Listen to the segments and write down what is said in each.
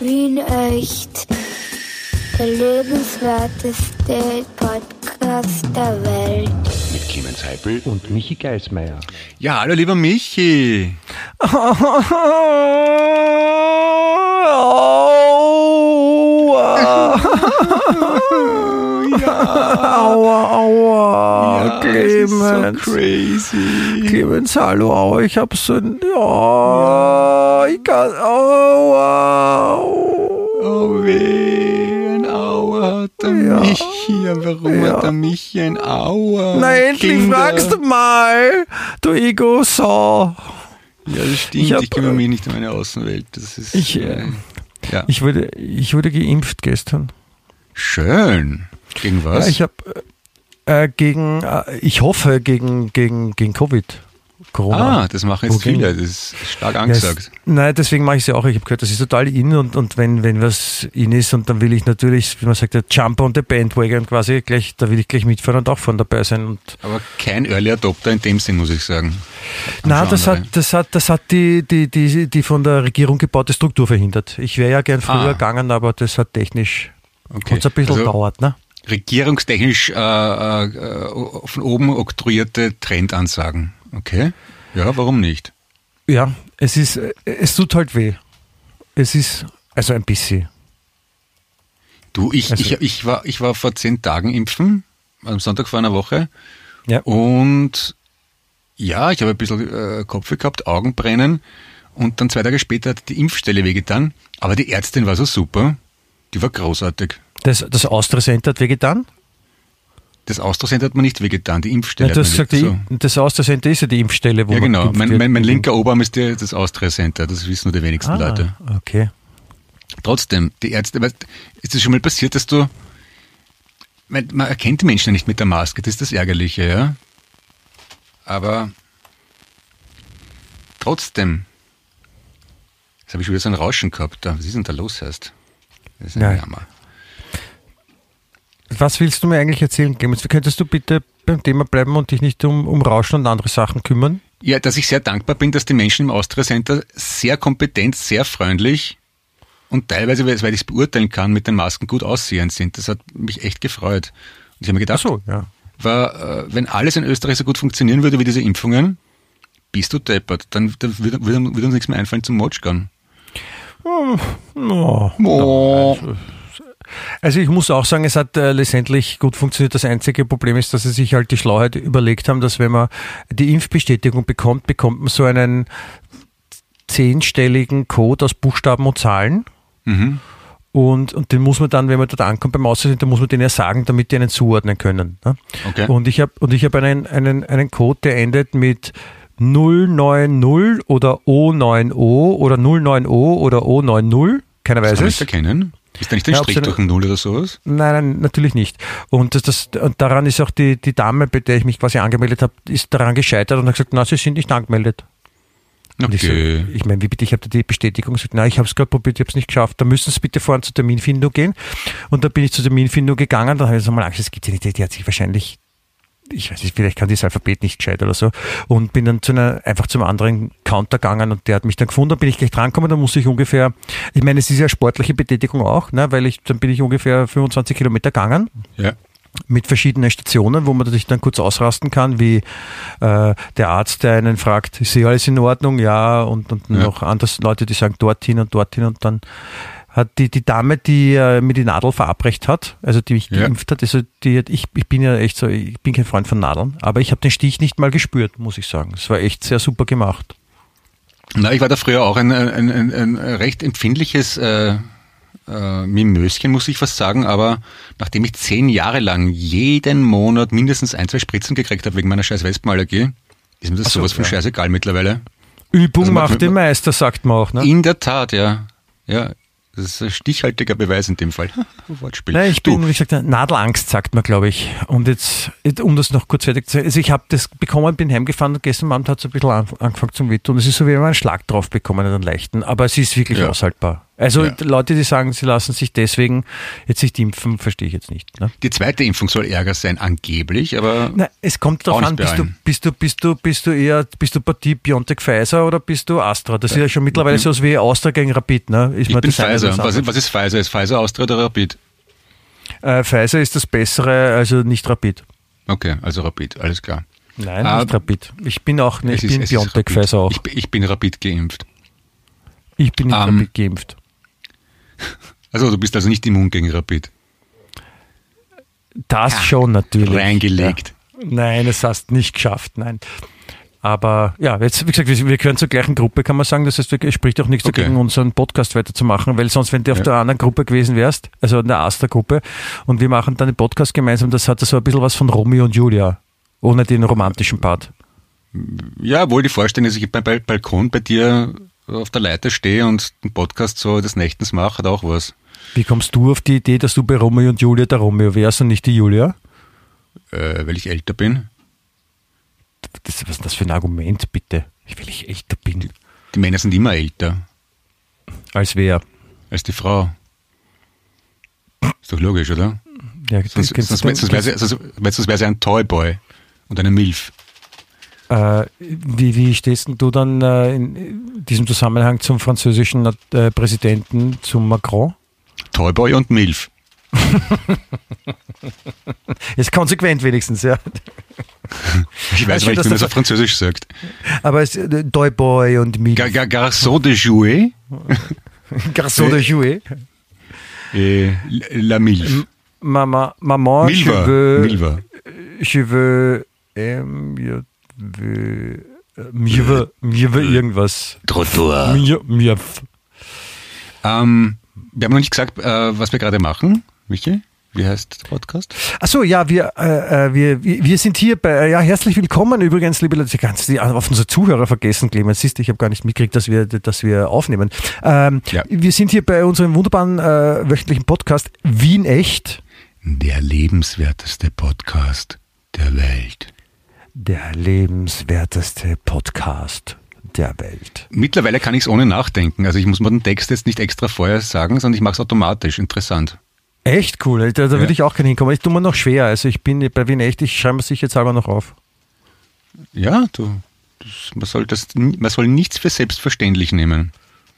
Wien echt. Der lebenswerteste Podcast der Welt. Mit Clemens Heipel und Michi Geismeier. Ja, hallo lieber Michi. Aua, aua, Ja, Clemens. So crazy. Clemens, hallo, aua, ich hab so ein, ja, ich kann, aua, Oh weh, ein Auer hat der Ja. Michi. Ja, warum Ja. hat der Michi ein Auer? Na, endlich Kinder. fragst du mal, du Ego-Sau. Ja, das stimmt. Ich Ich, kümmere äh, mich nicht um meine Außenwelt. Das ist. Ich, äh, äh, ja. Ich wurde, ich wurde geimpft gestern. Schön. Gegen was? Ja, ich habe äh, gegen, äh, ich hoffe gegen, gegen, gegen Covid. Corona. ah, das machen jetzt Wogegen? viele. Das ist stark Ja, angesagt. es, nein, deswegen mache ich es ja auch. Ich habe gehört, das ist total in und, und wenn, wenn was in ist und dann will ich natürlich, wie man sagt, der Jump on the Bandwagon quasi gleich, da will ich gleich mitfahren und auch von dabei sein. Und Aber kein Early Adopter in dem Sinn, muss ich sagen. na, das andere. hat, das hat, das hat die, die, die, die von der Regierung gebaute Struktur verhindert. Ich wäre ja gern früher Ah. gegangen, aber das hat technisch Okay. hat's ein bisschen Also- dauert, ne? regierungstechnisch äh, äh, äh, von oben oktroyierte Trendansagen. Okay. Ja, warum nicht? Ja, es ist, äh, es tut halt weh. Es ist, also ein bisschen. Du, ich, Also- ich, ich, war, ich war vor zehn Tagen impfen, am Sonntag vor einer Woche. Ja. Und ja, ich habe ein bisschen äh, Kopfweh gehabt, Augenbrennen. Und dann zwei Tage später hat die Impfstelle wehgetan. Aber die Ärztin war so super. Die war großartig. Das, das Austria Center hat wehgetan? Das Austracenter hat mir nicht wehgetan, die Ja, Impfstelle. du hat hast mir gesagt, weh- die, das Austria Center ist ja die Impfstelle, wo ja, man genau. geimpft Mein, mein, mein linker Oberarm ist der, das Austria Center. Das wissen nur die wenigsten ah, Leute. Okay. Trotzdem, die Ärzte, weißt, ist es schon mal passiert, dass du, man, man erkennt die Menschen ja nicht mit der Maske, das ist das Ärgerliche, ja. Aber trotzdem, jetzt habe ich wieder so ein Rauschen gehabt, da. was ist denn da los heißt? Das ist ein Ja. Jammer. Was willst du mir eigentlich erzählen, Clemens? Wie könntest du bitte beim Thema bleiben und dich nicht um, um Rauschen und andere Sachen kümmern? Ja, dass ich sehr dankbar bin, dass die Menschen im Austria Center sehr kompetent, sehr freundlich und teilweise, weil ich es beurteilen kann, mit den Masken gut aussehend sind. Das hat mich echt gefreut. Und ich habe mir gedacht, so, ja. war, äh, wenn alles in Österreich so gut funktionieren würde wie diese Impfungen, bist du deppert. Dann, dann würde, würde, würde uns nichts mehr einfallen zum Motschgern. Oh, Oh. Also ich muss auch sagen, es hat äh, letztendlich gut funktioniert. Das einzige Problem ist, dass sie sich halt die Schlauheit überlegt haben, dass wenn man die Impfbestätigung bekommt, bekommt man so einen zehnstelligen Code aus Buchstaben und Zahlen. Mhm. Und, und den muss man dann, wenn man dort ankommt beim Aussehen, muss man den ja sagen, damit die einen zuordnen können. Ne? Okay. Und ich habe und ich habe einen, einen, einen Code, der endet mit 090 oder O90 oder 090 oder O90. Keiner weiß kann ich es. erkennen. Ist da nicht ein Ja, Strich sie- durch ein Null oder sowas? Nein, nein, natürlich nicht. Und, das, das, und daran ist auch die, die Dame, bei der ich mich quasi angemeldet habe, ist daran gescheitert und hat gesagt, na, sie sind nicht angemeldet. Und ich, so, Okay. ich meine, wie bitte, ich habe da die Bestätigung gesagt, na, ich habe es gerade probiert, ich habe es nicht geschafft. Da müssen Sie bitte vorhin zur Terminfindung gehen. Und da bin ich zur Terminfindung gegangen, dann habe ich so mal Angst, das gibt ja nicht, die hat sich wahrscheinlich, ich weiß nicht, vielleicht kann das Alphabet nicht gescheit oder so. Und bin dann zu einer, einfach zum anderen Counter gegangen und der hat mich dann gefunden, dann bin ich gleich drangekommen, dann muss ich ungefähr, ich meine, es ist ja sportliche Betätigung auch, ne, weil ich, dann bin ich ungefähr 25 Kilometer gegangen Ja. mit verschiedenen Stationen, wo man sich dann kurz ausrasten kann, wie äh, der Arzt, der einen fragt, ist hier alles in Ordnung? Ja, und, und Ja. noch andere Leute, die sagen dorthin und dorthin und dann hat die, die Dame, die äh, mir die Nadel verabreicht hat, also die mich Ja. geimpft hat, also die hat, ich, ich bin ja echt so, ich bin kein Freund von Nadeln, aber ich habe den Stich nicht mal gespürt, muss ich sagen. Es war echt sehr super gemacht. Na, ich war da früher auch ein, ein, ein, ein recht empfindliches äh, äh, Mimöschen, muss ich fast sagen, aber nachdem ich zehn Jahre lang jeden Monat mindestens ein, zwei Spritzen gekriegt habe wegen meiner scheiß Wespenallergie, ist mir das so, sowas von ja. scheißegal mittlerweile. Übung Also man- macht den Meister, sagt man auch. Ne? In der Tat, ja. Ja, das ist ein stichhaltiger Beweis in dem Fall. Wortspiel. Nein, ich du, bin, wie gesagt, Nadelangst, sagt man, glaube ich. Und jetzt, um das noch kurz fertig zu sagen, also ich habe das bekommen, bin heimgefahren und gestern Abend hat es ein bisschen an- angefangen zum Wehtun. Es ist so, wie wenn man einen Schlag drauf bekommen, einen leichten. Aber es ist wirklich Ja. aushaltbar. Also Ja. Leute, die sagen, sie lassen sich deswegen jetzt nicht impfen, verstehe ich jetzt nicht. Ne? Die zweite Impfung soll ärger sein, angeblich, aber Na, es kommt darauf an, nicht bist du, bist du, bist du, bist du eher, bist du Partie Biontech Pfizer oder bist du Astra? Das ist ja schon mittlerweile sowas wie Astra gegen Rapid, ne? Ist ich bin Pfizer. Was, ist- was ist Pfizer? Ist Pfizer Austria oder Rapid? Äh, Pfizer ist das Bessere, also nicht Rapid. Okay, also Rapid, alles klar. Nein, Ah, nicht Rapid. Ich bin auch, Es ich bin Biontech. Pfizer auch. Ich, bin- ich bin Rapid geimpft. Ich bin nicht Ähm, Rapid geimpft. Also du bist also nicht immun gegen Rapid. Das schon natürlich. Reingelegt. Ja. Nein, es hast nicht geschafft, nein. Aber ja, jetzt, wie gesagt, wir, wir gehören zur gleichen Gruppe, kann man sagen. Das heißt, es spricht auch nichts Okay. dagegen, unseren Podcast weiterzumachen, weil sonst, wenn du auf Ja. der anderen Gruppe gewesen wärst, also in der Astra-Gruppe, und wir machen dann den Podcast gemeinsam, das hat so ein bisschen was von Romeo und Julia, ohne den romantischen Part. Ja, wohl die Vorstellung, dass ich beim Bal- Balkon bei dir auf der Leiter stehe und einen Podcast so des Nächtens mache, hat auch was. Wie kommst du auf die Idee, dass du bei Romeo und Julia der Romeo wärst und nicht die Julia? Äh, weil ich älter bin. Das, was ist das für ein Argument, bitte? Will ich älter bin. Die Männer sind immer älter Als wer? als die Frau. Ist doch logisch, oder? Ja, Sonst, du sonst, den- sonst wäre sie, sonst, sonst wär sie ein Toyboy und eine Milf. Äh, wie, wie stehst du dann äh, in diesem Zusammenhang zum französischen äh, Präsidenten, zum Macron? Toyboy und Milf. Ist konsequent wenigstens, ja. Ich weiß nicht, wie man das- auf Französisch sagt. Aber es äh, Toyboy und Mil Gar, gar, Garçon de jouer, Garçon de Jouet. et la Milf. Mama, Maman, je Milva. veux, Milva. je veux, ähm, äh, mir mir irgendwas. Trottoir. Mir, mir, Ähm, wir haben noch nicht gesagt, äh, was wir gerade machen. Michi, wie heißt der Podcast? Achso, ja, wir, äh, äh, wir, wir sind hier bei, ja, herzlich willkommen übrigens, liebe Leute, ganz die, auf unsere Zuhörer vergessen, Clemens, siehst du, ich habe gar nicht mitgekriegt, dass wir, dass wir aufnehmen. Ähm, Ja. Wir sind hier bei unserem wunderbaren äh, wöchentlichen Podcast Wien Echt, Der lebenswerteste Podcast der Welt. Der lebenswerteste Podcast der Welt. Mittlerweile kann ich es ohne nachdenken. Also ich muss mir den Text jetzt nicht extra vorher sagen, sondern ich mache es automatisch. Interessant. Echt cool, da, da Ja. würde ich auch gerne hinkommen. Ich tue mir noch schwer, also ich bin bei Wien Echt, ich schreibe mir sicher jetzt selber noch auf. Ja, du, das, man, soll das, man soll nichts für selbstverständlich nehmen.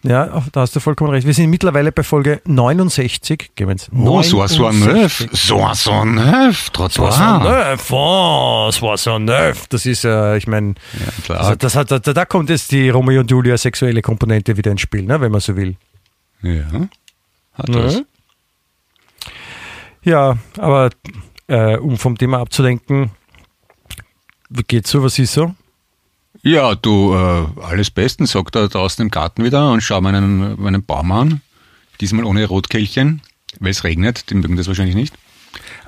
Ja, da hast du vollkommen recht. Wir sind mittlerweile bei Folge 69, Clemens. Oh, Soissons neuf. 69. Soissons neuf. Trottoir. Soissons-neuf, oh, Soissons-neuf. Das ist, äh, ich meine, klar. also das hat, da, da kommt jetzt die Romeo und Julia sexuelle Komponente wieder ins Spiel, ne, wenn man so will. Ja, hat was. Mhm. Ja, aber äh, um vom Thema abzulenken, wie geht's so, was ist so? Ja, du, äh, alles bestens, sagt er draußen im Garten wieder und schau meinen, meinen Baum an. Diesmal ohne Rotkehlchen, weil es regnet, die mögen das wahrscheinlich nicht.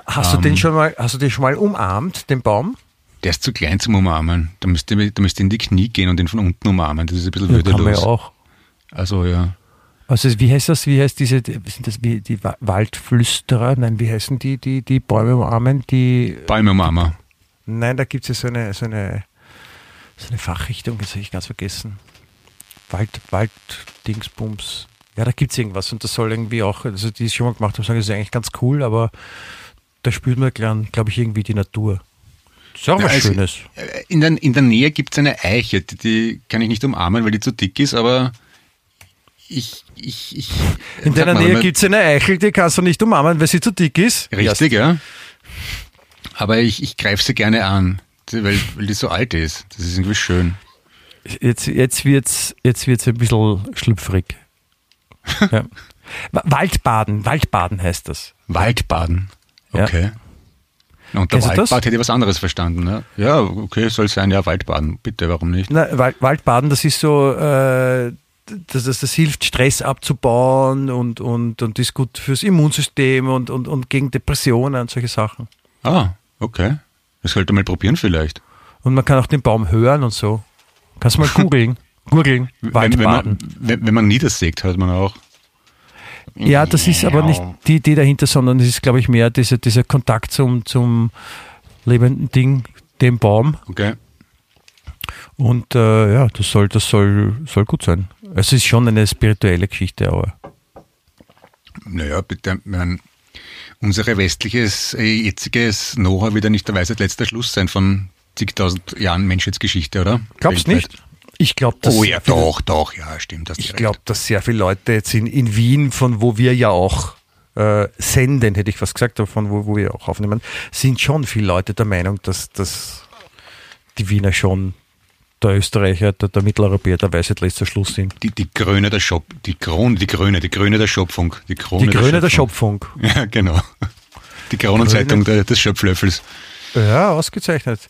Hast du den schon mal, hast du den schon mal umarmt, den Baum? Der ist zu klein zum Umarmen. Da müsste da müsste in die Knie gehen und ihn von unten umarmen. Das ist ein bisschen Ja, kann man ja würdelos. auch. Also ja. Also wie heißt das? Wie heißt diese? Sind das wie die Wa- Waldflüsterer? Nein, wie heißen die? Die die Bäume umarmen? Die Bäume umarmen. Nein, da gibt es ja so eine, so eine, so eine Fachrichtung, das habe ich ganz vergessen. Wald, Wald, Dingsbums. Ja, da gibt es irgendwas und das soll irgendwie auch, also die es schon mal gemacht haben, sagen, das ist eigentlich ganz cool, aber da spürt man, glaube ich, irgendwie die Natur. Das ist auch was also- Schönes. Äh, In der, in der Nähe gibt es eine Eiche, die, die kann ich nicht umarmen, weil die zu dick ist, aber ich. ich, ich In deiner Nähe gibt es eine Eichel, die kannst du nicht umarmen, weil sie zu dick ist. Richtig, ja. Aber ich, ich greife sie gerne an, weil, weil die so alt ist. Das ist irgendwie schön. Jetzt, jetzt wird es jetzt wird's ein bisschen schlüpfrig. ja. Wa- Waldbaden, Waldbaden heißt das. Waldbaden. Ja. Okay. Und der Kennst? Waldbad hätte ich was anderes verstanden. Ne? Ja, okay, soll sein, ja, Waldbaden. Bitte, warum nicht? Na, Wald, Waldbaden, das ist so, äh, das, das, das hilft, Stress abzubauen und, und, und ist gut fürs Immunsystem und, und, und gegen Depressionen und solche Sachen. Ah, okay. Das sollte mal probieren vielleicht. Und man kann auch den Baum hören und so. Kannst du mal googeln. googeln. Wenn, wenn, man, wenn, wenn man niedersägt, hört man auch. Ja, das ist aber nicht die Idee dahinter, sondern es ist, glaube ich, mehr dieser, dieser Kontakt zum, zum lebenden Ding, dem Baum. Okay. Und äh, ja, das soll, das soll, soll gut sein. Es ist schon eine spirituelle Geschichte, aber naja, bitte, man, unsere westliches, äh, jetziges Know-how wird ja nicht der Weisheit letzter Schluss sein von zigtausend Jahren Menschheitsgeschichte, oder? Glaubst Weltweit. nicht? Ich glaube, dass Oh ja, doch, doch, ja, stimmt. du Ich glaube, dass sehr viele Leute jetzt in, in Wien, von wo wir ja auch äh, senden, hätte ich fast gesagt, aber von wo, wo wir auch aufnehmen, sind schon viele Leute der Meinung, dass, dass die Wiener schon der Österreicher, der, der Mitteleuropäer, der Weisheit letzter Schluss sind. Die, die Krone der Schop, die Krone, die Krone, die Krone der Schöpfung. Die Krone Die Grüne der Schöpfung. Schöpfung. Ja, genau. Die Kronenzeitung der, des Schöpflöffels. Ja, ausgezeichnet.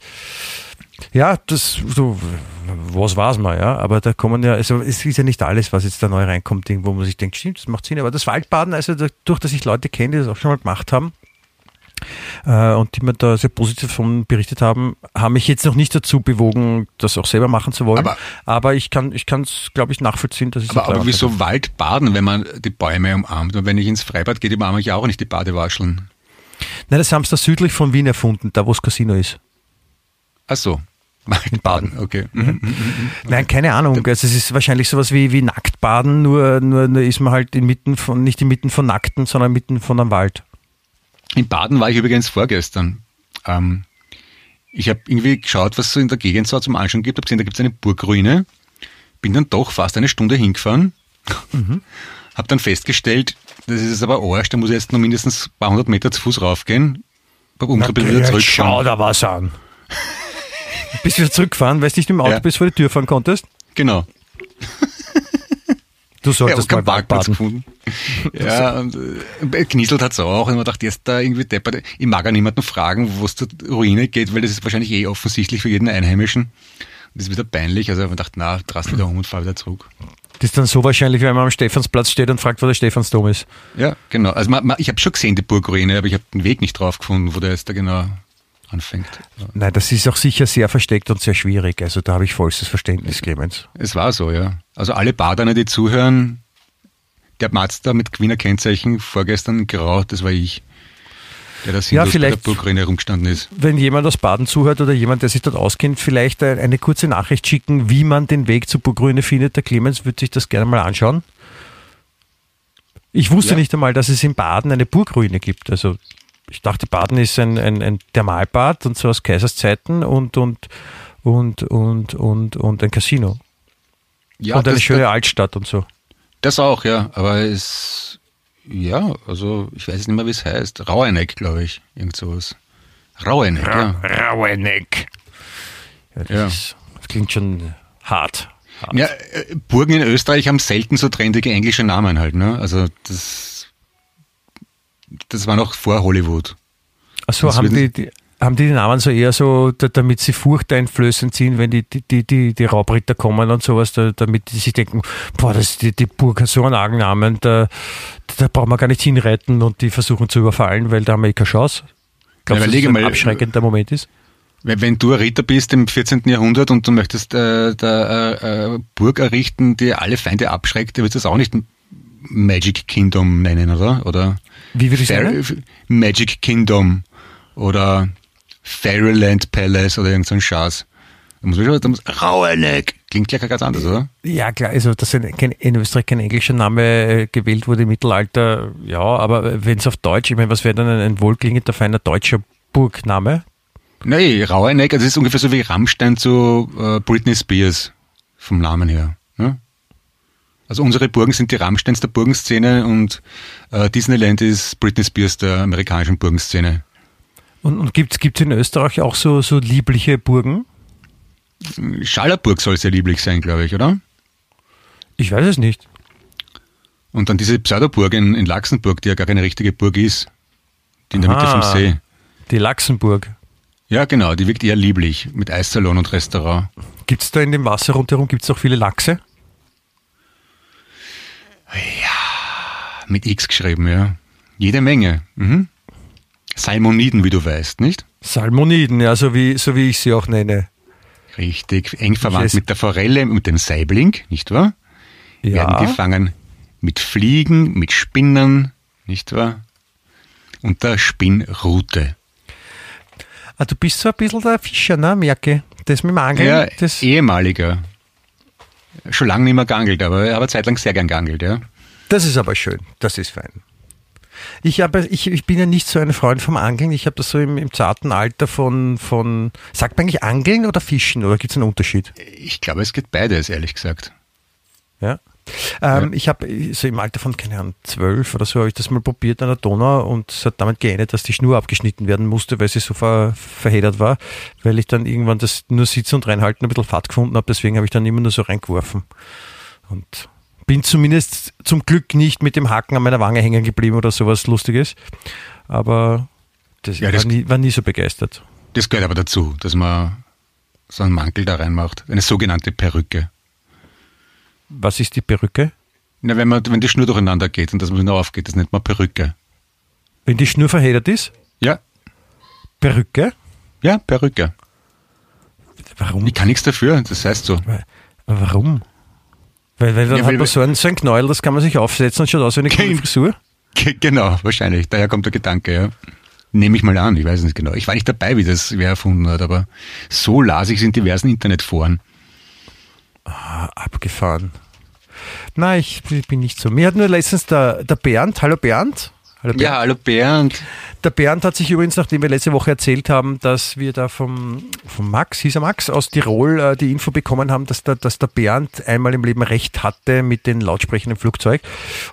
Ja, das, so, was weiß man, ja, aber da kommen ja, also es ist ja nicht alles, was jetzt da neu reinkommt, wo man sich denkt, stimmt, das macht Sinn, aber das Waldbaden, also dadurch, dass ich Leute kenne, die das auch schon mal gemacht haben, und die mir da sehr positiv von berichtet haben, haben mich jetzt noch nicht dazu bewogen, das auch selber machen zu wollen. Aber- ich kann, ich kann es, glaube ich, nachvollziehen, dass ich Aber, aber wieso Waldbaden, wenn man die Bäume umarmt? Und wenn ich ins Freibad gehe, umarme ich auch nicht die Badewascheln. Nein, das haben sie da südlich von Wien erfunden, da wo das Casino ist. Ach so. In Baden. Okay. Mhm. Nein, keine Ahnung. Also es ist wahrscheinlich sowas wie, wie Nacktbaden, nur, nur, nur ist man halt inmitten von, nicht inmitten von Nackten, sondern mitten von einem Wald. In Baden war ich übrigens vorgestern. Ähm, ich habe irgendwie geschaut, was es so in der Gegend so zum Anschauen gibt. Hab gesehen, da gibt es eine Burgruine. Bin dann doch fast eine Stunde hingefahren. Mhm. Hab dann festgestellt, das ist jetzt aber Arsch, da muss ich jetzt noch mindestens ein paar hundert Meter zu Fuß raufgehen. Beim Umdrehen wieder zurückfahren. schau da was an. Bist wieder zurückgefahren, weil du nicht mit dem Auto Ja. bis vor die Tür fahren konntest? Genau. Du Ja, solltest und keinen mal Parkplatz gefunden. Ja, und äh, knieselt hat's auch. Und man dachte, jetzt da irgendwie deppert. Ich mag ja niemanden fragen, wo es zur Ruine geht, weil das ist wahrscheinlich eh offensichtlich für jeden Einheimischen. Das ist wieder peinlich. Also man dachte, na, drast wieder um und fahr wieder zurück. Das ist dann so wahrscheinlich, wenn man am Stephansplatz steht und fragt, wo der Stephansdom ist. Ja, genau. Also man, man, ich habe schon gesehen, die Burgruine, aber ich habe den Weg nicht drauf gefunden, wo der jetzt da genau anfängt. Ja. Nein, das ist auch sicher sehr versteckt und sehr schwierig. Also da habe ich vollstes Verständnis, Clemens. Es war so, ja. Also alle Badener, die zuhören, der Mazda mit Wiener Kennzeichen vorgestern grau, das war ich. Der da sinnlos bei der vielleicht- Burgruine herumgestanden ist. Wenn jemand aus Baden zuhört oder jemand, der sich dort auskennt, vielleicht ein- eine kurze Nachricht schicken, wie man den Weg zur Burgruine findet. Der Clemens würde sich das gerne mal anschauen. Ich wusste Ja. nicht einmal, dass es in Baden eine Burgruine gibt. Also ich dachte, Baden ist ein, ein, ein Thermalbad und so aus Kaiserszeiten und, und, und, und, und, und ein Casino. Ja, und eine das- schöne Altstadt und so. Das auch, ja. Aber es, ja, also ich weiß nicht mehr, wie es heißt. Raueneck, glaube ich. Irgend sowas. Raueneck, ja. Raueneck. Ja, das, Ja. Ist, das klingt schon hart. hart. Ja, äh, Burgen in Österreich haben selten so trendige englische Namen halt, ne? Also das, das war noch vor Hollywood. Achso, haben die, wird- die, haben die die Namen so eher so, da, damit sie furchteinflößend sind, wenn die, die, die, die, die Raubritter kommen und sowas, da, damit die sich denken, boah, das, die, die Burg hat so einen argen Namen, da, da brauchen wir gar nicht hinreiten und die versuchen zu überfallen, weil da haben wir eh keine Chance. Glaubst du, dass das ein mal, abschreckender Moment ist? Wenn, du ein Ritter bist im 14. Jahrhundert und du möchtest äh, da äh, äh, Burg errichten, die alle Feinde abschreckt, dann du das auch nicht Magic Kingdom nennen, oder? Oder Wie würde ich Fair- sagen? Magic Kingdom oder Fairyland Palace oder irgend so ein Schatz. Da muss man schon, da muss, Raueneck. Klingt gleich ganz anders, oder? Ja, klar, also dass in Österreich kein englischer Name äh, gewählt wurde im Mittelalter, ja, aber wenn es auf Deutsch, ich meine, was wäre dann ein, ein wohlklingender, feiner deutscher Burgname? Nee, Raueneck, also das ist ungefähr so wie Rammstein zu äh, Britney Spears vom Namen her. Also unsere Burgen sind die Rammsteins der Burgenszene und äh, Disneyland ist Britney Spears der amerikanischen Burgenszene. Und, und gibt es in Österreich auch so, so liebliche Burgen? Schallerburg soll sehr lieblich sein, glaube ich, oder? Ich weiß es nicht. Und dann diese Pseudoburg in, in Laxenburg, die ja gar keine richtige Burg ist. Die in der Mitte vom See. Die Laxenburg. Ja, genau, die wirkt eher lieblich mit Eissalon und Restaurant. Gibt es da in dem Wasser rundherum gibt's auch viele Lachse? Mit X geschrieben, ja. Jede Menge. Mhm. Salmoniden, wie du weißt, nicht? Salmoniden, ja, so wie, so wie ich sie auch nenne. Richtig, eng verwandt mit der Forelle und dem Saibling, nicht wahr? Werden Ja. gefangen mit Fliegen, mit Spinnern, nicht wahr? Und der Spinnrute. Ah, du bist so ein bisschen der Fischer, ne, merke. Das mit dem Angeln, Ja, das, ehemaliger. Schon lange nicht mehr geangelt, aber er hat zeitlang sehr gern geangelt, ja. Das ist aber schön. Das ist fein. Ich, habe, ich, ich bin ja nicht so ein Freund vom Angeln. Ich habe das so im, im zarten Alter von, von, sagt man eigentlich Angeln oder Fischen oder gibt es einen Unterschied? Ich glaube, es geht beides, ehrlich gesagt. Ja. Ähm, ja. Ich habe so im Alter von, keine Ahnung, zwölf oder so, habe ich das mal probiert an der Donau und es hat damit geendet, dass die Schnur abgeschnitten werden musste, weil sie so ver, verheddert war, weil ich dann irgendwann das nur sitzen und reinhalten ein bisschen fad gefunden habe, deswegen habe ich dann immer nur so reingeworfen. Und bin zumindest zum Glück nicht mit dem Haken an meiner Wange hängen geblieben oder sowas Lustiges. Aber das, ja, das war, nie, war nie so begeistert. Das gehört aber dazu, dass man so einen Mantel da reinmacht. Eine sogenannte Perücke. Was ist die Perücke? Na, wenn, man, wenn die Schnur durcheinander geht und das wieder aufgeht, das nennt man Perücke. Wenn die Schnur verheddert ist? Ja. Perücke? Ja, Perücke. Warum? Ich kann nichts dafür, das heißt so. Warum? Weil, weil dann ja, hat man so ein, so ein Knäuel, das kann man sich aufsetzen und schaut aus wie eine coole Frisur. Genau, wahrscheinlich. Daher kommt der Gedanke, ja. Nehme ich mal an, ich weiß nicht genau. Ich war nicht dabei, wie das wer erfunden hat, aber so las ich es in diversen Internetforen. Ah, abgefahren. Nein, ich bin nicht so. Mir hat nur letztens der, der Bernd, hallo Bernd. Hallo Bernd. Ja, hallo Bernd. Der Bernd hat sich übrigens, nachdem wir letzte Woche erzählt haben, dass wir da vom, vom Max, hieß er Max, aus Tirol äh, die Info bekommen haben, dass der, dass der Bernd einmal im Leben recht hatte mit den Lautsprechern im Flugzeug.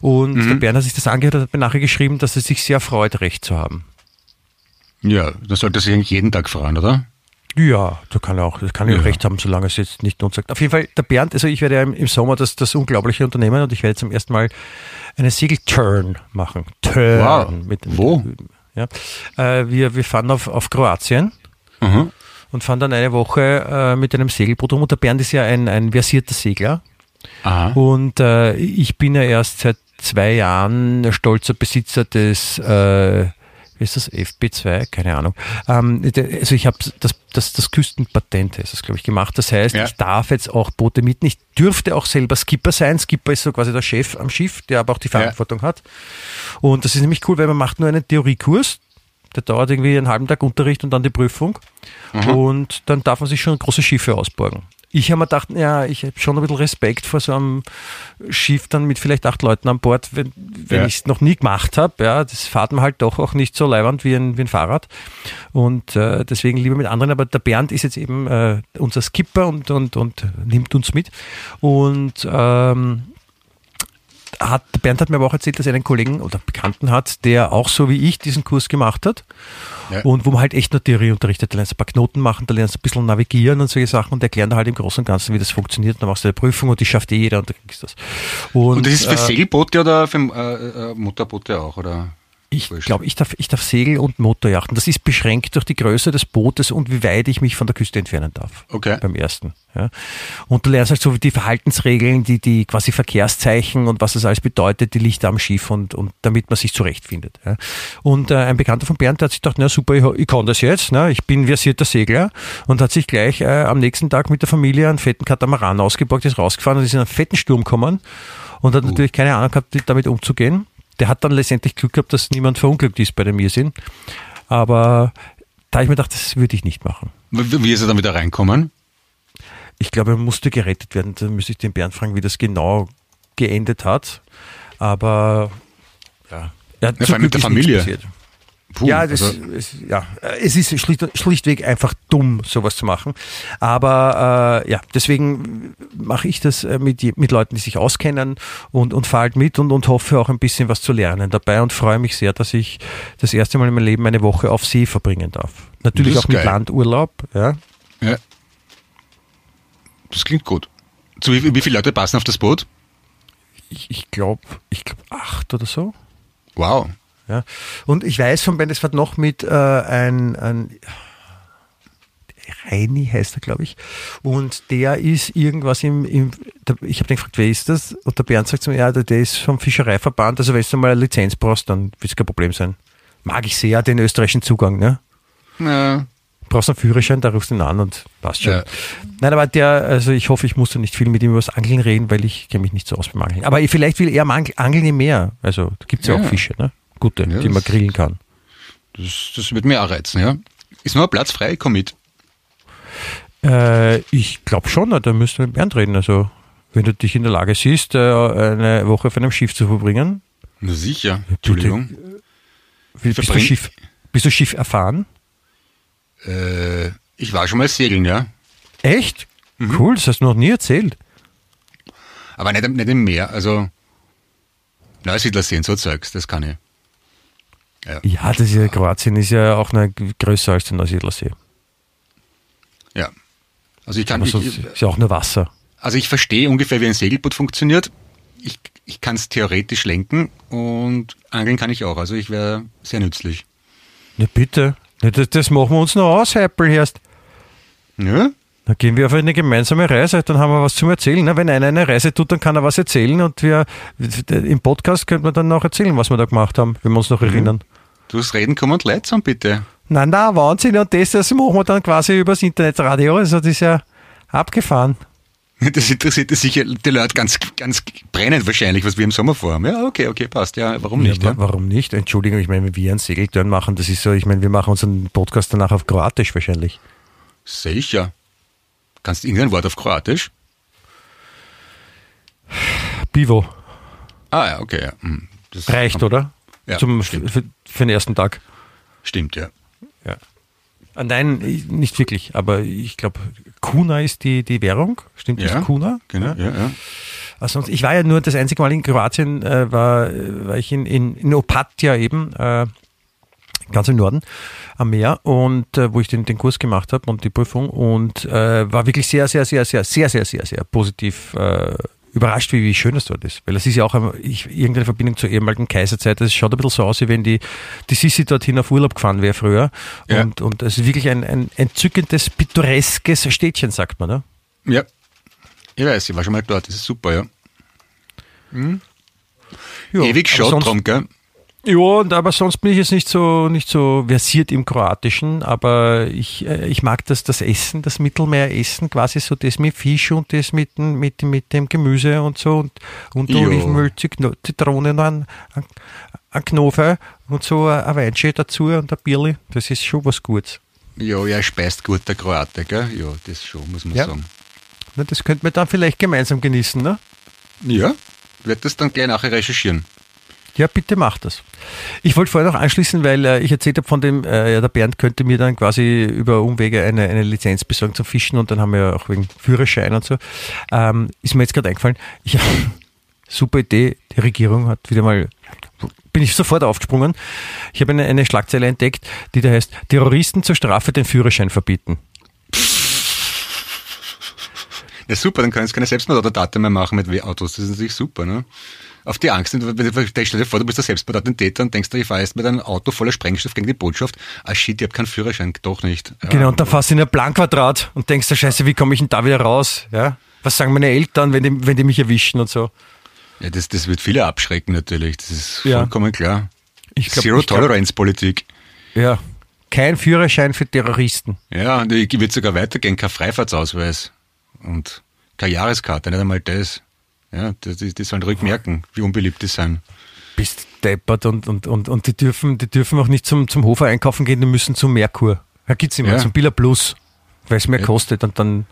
Und mhm. der Bernd hat sich das angehört und hat mir nachher geschrieben, dass er sich sehr freut, recht zu haben. Ja, das sollte sich eigentlich jeden Tag freuen, oder? Ja, da kann er auch, das kann ja. auch recht haben, solange es jetzt nicht uns sagt. Auf jeden Fall, der Bernd, also ich werde ja im, Sommer das, das unglaubliche Unternehmen und ich werde zum ersten Mal eine Segelturn machen. Turn. Wow. Mit, Wo? ja. Äh, wir, wir fahren auf, auf Kroatien. Mhm. Und fahren dann eine Woche äh, mit einem Segelboot rum. Und der Bernd ist ja ein, ein versierter Segler. Aha. Und äh, ich bin ja erst seit zwei Jahren stolzer Besitzer des äh, ist das FB2? Keine Ahnung. Ähm, also ich habe das, das, das Küstenpatent, ist das glaube ich, gemacht. Das heißt, ja. ich darf jetzt auch Boote mieten. Ich dürfte auch selber Skipper sein. Skipper ist so quasi der Chef am Schiff, der aber auch die Verantwortung ja. hat. Und das ist nämlich cool, weil man macht nur einen Theoriekurs. Der dauert irgendwie einen halben Tag Unterricht und dann die Prüfung. Mhm. Und dann darf man sich schon große Schiffe ausborgen ich habe mir gedacht, ja, ich habe schon ein bisschen Respekt vor so einem Schiff dann mit vielleicht acht Leuten an Bord, wenn, wenn ja. ich es noch nie gemacht habe. Ja, das fahrt man halt doch auch nicht so leiwand wie ein, wie ein Fahrrad. Und äh, deswegen lieber mit anderen. Aber der Bernd ist jetzt eben äh, unser Skipper und, und, und nimmt uns mit. Und ähm, hat, Bernd hat mir aber auch erzählt, dass er einen Kollegen oder Bekannten hat, der auch so wie ich diesen Kurs gemacht hat. Ja. Und wo man halt echt nur Theorie unterrichtet. Da lernst du ein paar Knoten machen, da lernst du ein bisschen navigieren und solche Sachen und erklären da halt im Großen und Ganzen, wie das funktioniert. Dann machst du eine Prüfung und die schafft eh jeder und dann kriegst du das. Und, und das ist für äh, Segelboote oder für äh, äh, Motorboote auch, oder? Ich glaube, ich darf, ich darf Segel- und Motorjachten. Das ist beschränkt durch die Größe des Bootes und wie weit ich mich von der Küste entfernen darf. Okay. Beim ersten. Ja. Und du lernst halt so die Verhaltensregeln, die, die quasi Verkehrszeichen und was das alles bedeutet, die Lichter am Schiff und, und damit man sich zurechtfindet. Ja. Und äh, ein Bekannter von Bernd der hat sich gedacht, na super, ich, ich kann das jetzt, ne? ich bin versierter Segler und hat sich gleich äh, am nächsten Tag mit der Familie einen fetten Katamaran ausgeborgt, ist rausgefahren und ist in einen fetten Sturm gekommen und hat uh. natürlich keine Ahnung gehabt, damit umzugehen der hat dann letztendlich Glück gehabt, dass niemand verunglückt ist bei dem Irrsinn. Aber da habe ich mir gedacht, das würde ich nicht machen. Wie ist er dann wieder reinkommen? Ich glaube, er musste gerettet werden. Da müsste ich den Bernd fragen, wie das genau geendet hat. Aber ja, er hat ja, mit der Familie. Puh, ja, das, also, es, ja, es ist schlicht, schlichtweg einfach dumm, sowas zu machen. Aber äh, ja, deswegen mache ich das äh, mit, mit Leuten, die sich auskennen und, und fahre halt mit und, und hoffe auch ein bisschen was zu lernen dabei und freue mich sehr, dass ich das erste Mal in meinem Leben eine Woche auf See verbringen darf. Natürlich auch mit geil. Landurlaub. Ja. ja. Das klingt gut. So, wie, wie viele Leute passen auf das Boot? Ich, ich glaube, ich glaube acht oder so. Wow. Ja. Und ich weiß von es wird noch mit äh, ein, ein Reini heißt er, glaube ich. Und der ist irgendwas im, im ich habe den gefragt, wer ist das? Und der Bernd sagt zu mir, ja, der ist vom Fischereiverband, also wenn du mal eine Lizenz brauchst, dann wird es kein Problem sein. Mag ich sehr, den österreichischen Zugang, ne? Ja. Brauchst einen Führerschein, da rufst du ihn an und passt schon. Ja. Nein, aber der, also ich hoffe, ich muss da nicht viel mit ihm über das Angeln reden, weil ich kenne mich nicht so aus beim Angeln. Aber vielleicht will er Angeln im Meer. Also da gibt es ja, ja, auch Fische, ne? Gute, ja, die man grillen kann. Das, das wird mir auch reizen, ja. Ist noch ein Platz frei, komm mit. Äh, ich glaube schon, da müssten wir mit Bernd reden. Also, wenn du dich in der Lage siehst, äh, eine Woche auf einem Schiff zu verbringen, Na sicher. Entschuldigung. Wie, bist, du Schiff, bist du Schiff erfahren? Äh, ich war schon mal segeln, ja. Echt? Mhm. Cool, das hast du noch nie erzählt. Aber nicht, nicht im Meer. Also Neusiedlerseen, so Zeugs, das kann ich. Ja, das ist ja, Kroatien ist ja auch noch größer als der Neusiedlersee. Ja. Also ich kann, Aber ich, ist ja auch nur Wasser. also ich verstehe ungefähr, wie ein Segelboot funktioniert. Ich, ich kann es theoretisch lenken und angeln kann ich auch. Also ich wäre sehr nützlich. Na bitte. Das, das machen wir uns noch aus, Heppel, erst. Ja? Dann gehen wir auf eine gemeinsame Reise, dann haben wir was zum Erzählen. Wenn einer eine Reise tut, dann kann er was erzählen und wir im Podcast könnte man dann noch erzählen, was wir da gemacht haben, wenn wir uns noch Mhm. erinnern. Du hast reden, komm und leid zusammen, bitte. Nein, nein, Wahnsinn. Und das, das machen wir dann quasi übers Internetradio. Also das ist ja abgefahren. Das interessiert sicher die Leute ganz, ganz brennend wahrscheinlich, was wir im Sommer vorhaben. Ja, okay, okay, passt. Ja, warum nicht? ja, Ja, wa- Warum nicht? Entschuldigung, ich meine, wenn wir einen Segeltörn machen, das ist so, ich meine, wir machen unseren Podcast danach auf Kroatisch wahrscheinlich. Sicher. Kannst du irgendein Wort auf Kroatisch? Bivo. Ah ja, okay. Ja. Hm, Das Reicht, oder? Ja, Zum, stimmt. für, für den ersten Tag. Stimmt, ja. Ja. Ah, Nein, ich- nicht wirklich, aber ich glaube, Kuna ist die, die Währung. Stimmt Ja, das? Kuna? Genau, ja, ja. Also sonst, ich war ja nur das einzige Mal in Kroatien, äh, war, äh, war ich in, in, in Opatja eben, äh, ganz im Norden am Meer und äh, wo ich den, den Kurs gemacht habe und die Prüfung und äh, war wirklich sehr, sehr, sehr, sehr, sehr, sehr, sehr, sehr positiv äh, überrascht, wie, wie schön es dort ist. Weil das ist ja auch ich, irgendeine Verbindung zur ehemaligen Kaiserzeit. Das schaut ein bisschen so aus, wie wenn die, die Sissi dorthin auf Urlaub gefahren wäre früher. Ja. Und, und es ist wirklich ein, ein entzückendes, pittoreskes Städtchen, sagt man. Ne? Ja. Ich weiß, ich war schon mal dort, das ist super, ja. Ja, Ewig sonst- drum, gell? Ja, und aber sonst bin ich jetzt nicht so nicht so versiert im Kroatischen, aber ich, äh, ich mag das, das Essen, das Mittelmeeressen, quasi so das mit Fisch und das mit, dem- mit, mit dem Gemüse und so und, und. Olivenöl, Zitronen, ein, ein, ein Knofe und so ein Weinchen dazu und ein Bierli. Das ist schon was Gutes. Ja, er speist gut, der Kroate, gell? Ja, das schon, muss man Ja. sagen. Na, das könnten wir dann vielleicht gemeinsam genießen, ne? Ja, werd das dann gleich nachher recherchieren. Ja, bitte mach das. Ich wollte vorher noch anschließen, weil äh, ich erzählt habe von dem, äh, ja, der Bernd könnte mir dann quasi über Umwege eine, eine Lizenz besorgen zum Fischen und dann haben wir ja auch wegen Führerschein und so. Ähm, ist mir jetzt gerade eingefallen. Ich, super Idee, die Regierung hat wieder mal, bin ich sofort aufgesprungen. Ich habe eine, eine Schlagzeile entdeckt, die da heißt, Terroristen zur Strafe den Führerschein verbieten. Ja, super, dann kannst du keine Selbstmordattentate mehr machen mit Autos. Das ist natürlich super, ne? Auf die Angst. Stell dir vor, du bist der Selbstmordattentäter und denkst dir, ich fahre jetzt mit einem Auto voller Sprengstoff gegen die Botschaft. Ah shit, ich habe keinen Führerschein. Doch nicht. Ja. Genau, und dann fährst du in ein Planquadrat und denkst dir, scheiße, wie komme ich denn da wieder raus? Ja? Was sagen meine Eltern, wenn die, wenn die mich erwischen und so? Ja, das, das wird viele abschrecken natürlich. Das ist Ja. vollkommen klar. Ich glaub- Zero Tolerance Politik. Ja, kein Führerschein für Terroristen. Ja, und ich würde sogar weitergehen, kein Freifahrtsausweis und keine Jahreskarte, nicht einmal das. Ja, das, die sollen ruhig merken, wie unbeliebt die sind. Bist deppert und, und, und, und die dürfen, die dürfen auch nicht zum, zum Hofer einkaufen gehen, die müssen zum Merkur. Da gibt's immer, Ja. zum Billa Plus, weil es mehr Ja. kostet und dann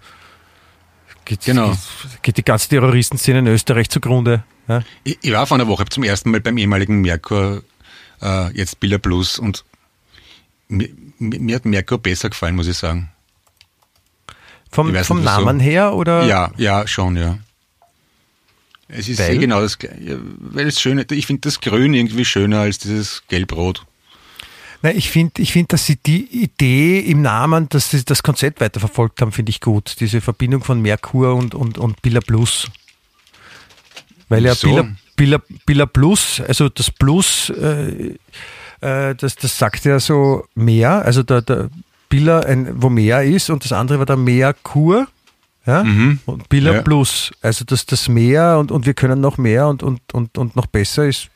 geht, Genau. geht, geht die ganze Terroristenszene in Österreich zugrunde. Ja? Ich, ich war vor einer Woche zum ersten Mal beim ehemaligen Merkur, äh, jetzt Billa Plus und mir, mir, hat Merkur besser gefallen, muss ich sagen. Vom, Ich vom nicht. Namen her oder? Ja, ja, schon, ja. Es ist Weil? genau das gleiche. Weil es schön, ich finde das Grün irgendwie schöner als dieses Gelb-Rot. Nein, ich finde, ich find, dass sie die Idee im Namen, dass sie das Konzept weiterverfolgt haben, finde ich gut. Diese Verbindung von Merkur und, und, und Billa Plus. Weil ja Wieso? Billa, Billa, Billa Plus, also das Plus, äh, äh, das, das sagt ja so mehr, also der, der Billa, ein, wo mehr ist und das andere war der Merkur. Ja? Und Billa Mhm. Ja. Plus, also dass das mehr und, und wir können noch mehr und, und, und, und noch besser ist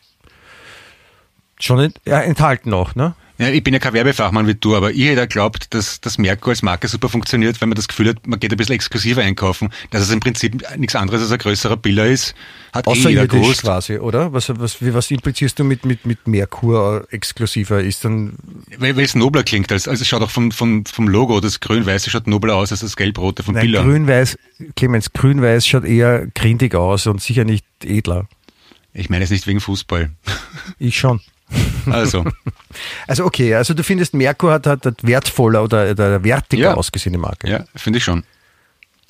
schon ent, ja, enthalten noch, ne? Ja, ich bin ja kein Werbefachmann wie du, aber ich hätte glaubt, dass das Merkur als Marke super funktioniert, wenn man das Gefühl hat, man geht ein bisschen exklusiver einkaufen, dass es im Prinzip nichts anderes als ein größerer Biller ist, hat eh jeder gewusst. quasi, oder? Was, was, was implizierst du mit, mit, mit Merkur exklusiver? Ist dann, Weil, es nobler klingt, als, also es schaut auch vom, vom, vom Logo, das grün-weiße schaut nobler aus als das gelb-rote vom nein, Biller. grün-weiß, Clemens, grün-weiß schaut eher grindig aus und sicher nicht edler. Ich meine es nicht wegen Fußball. Ich schon. Also, Also okay, also du findest Merkur hat, hat, hat wertvoller oder, oder wertiger Ja. ausgesehene Marke. ja, finde ich schon.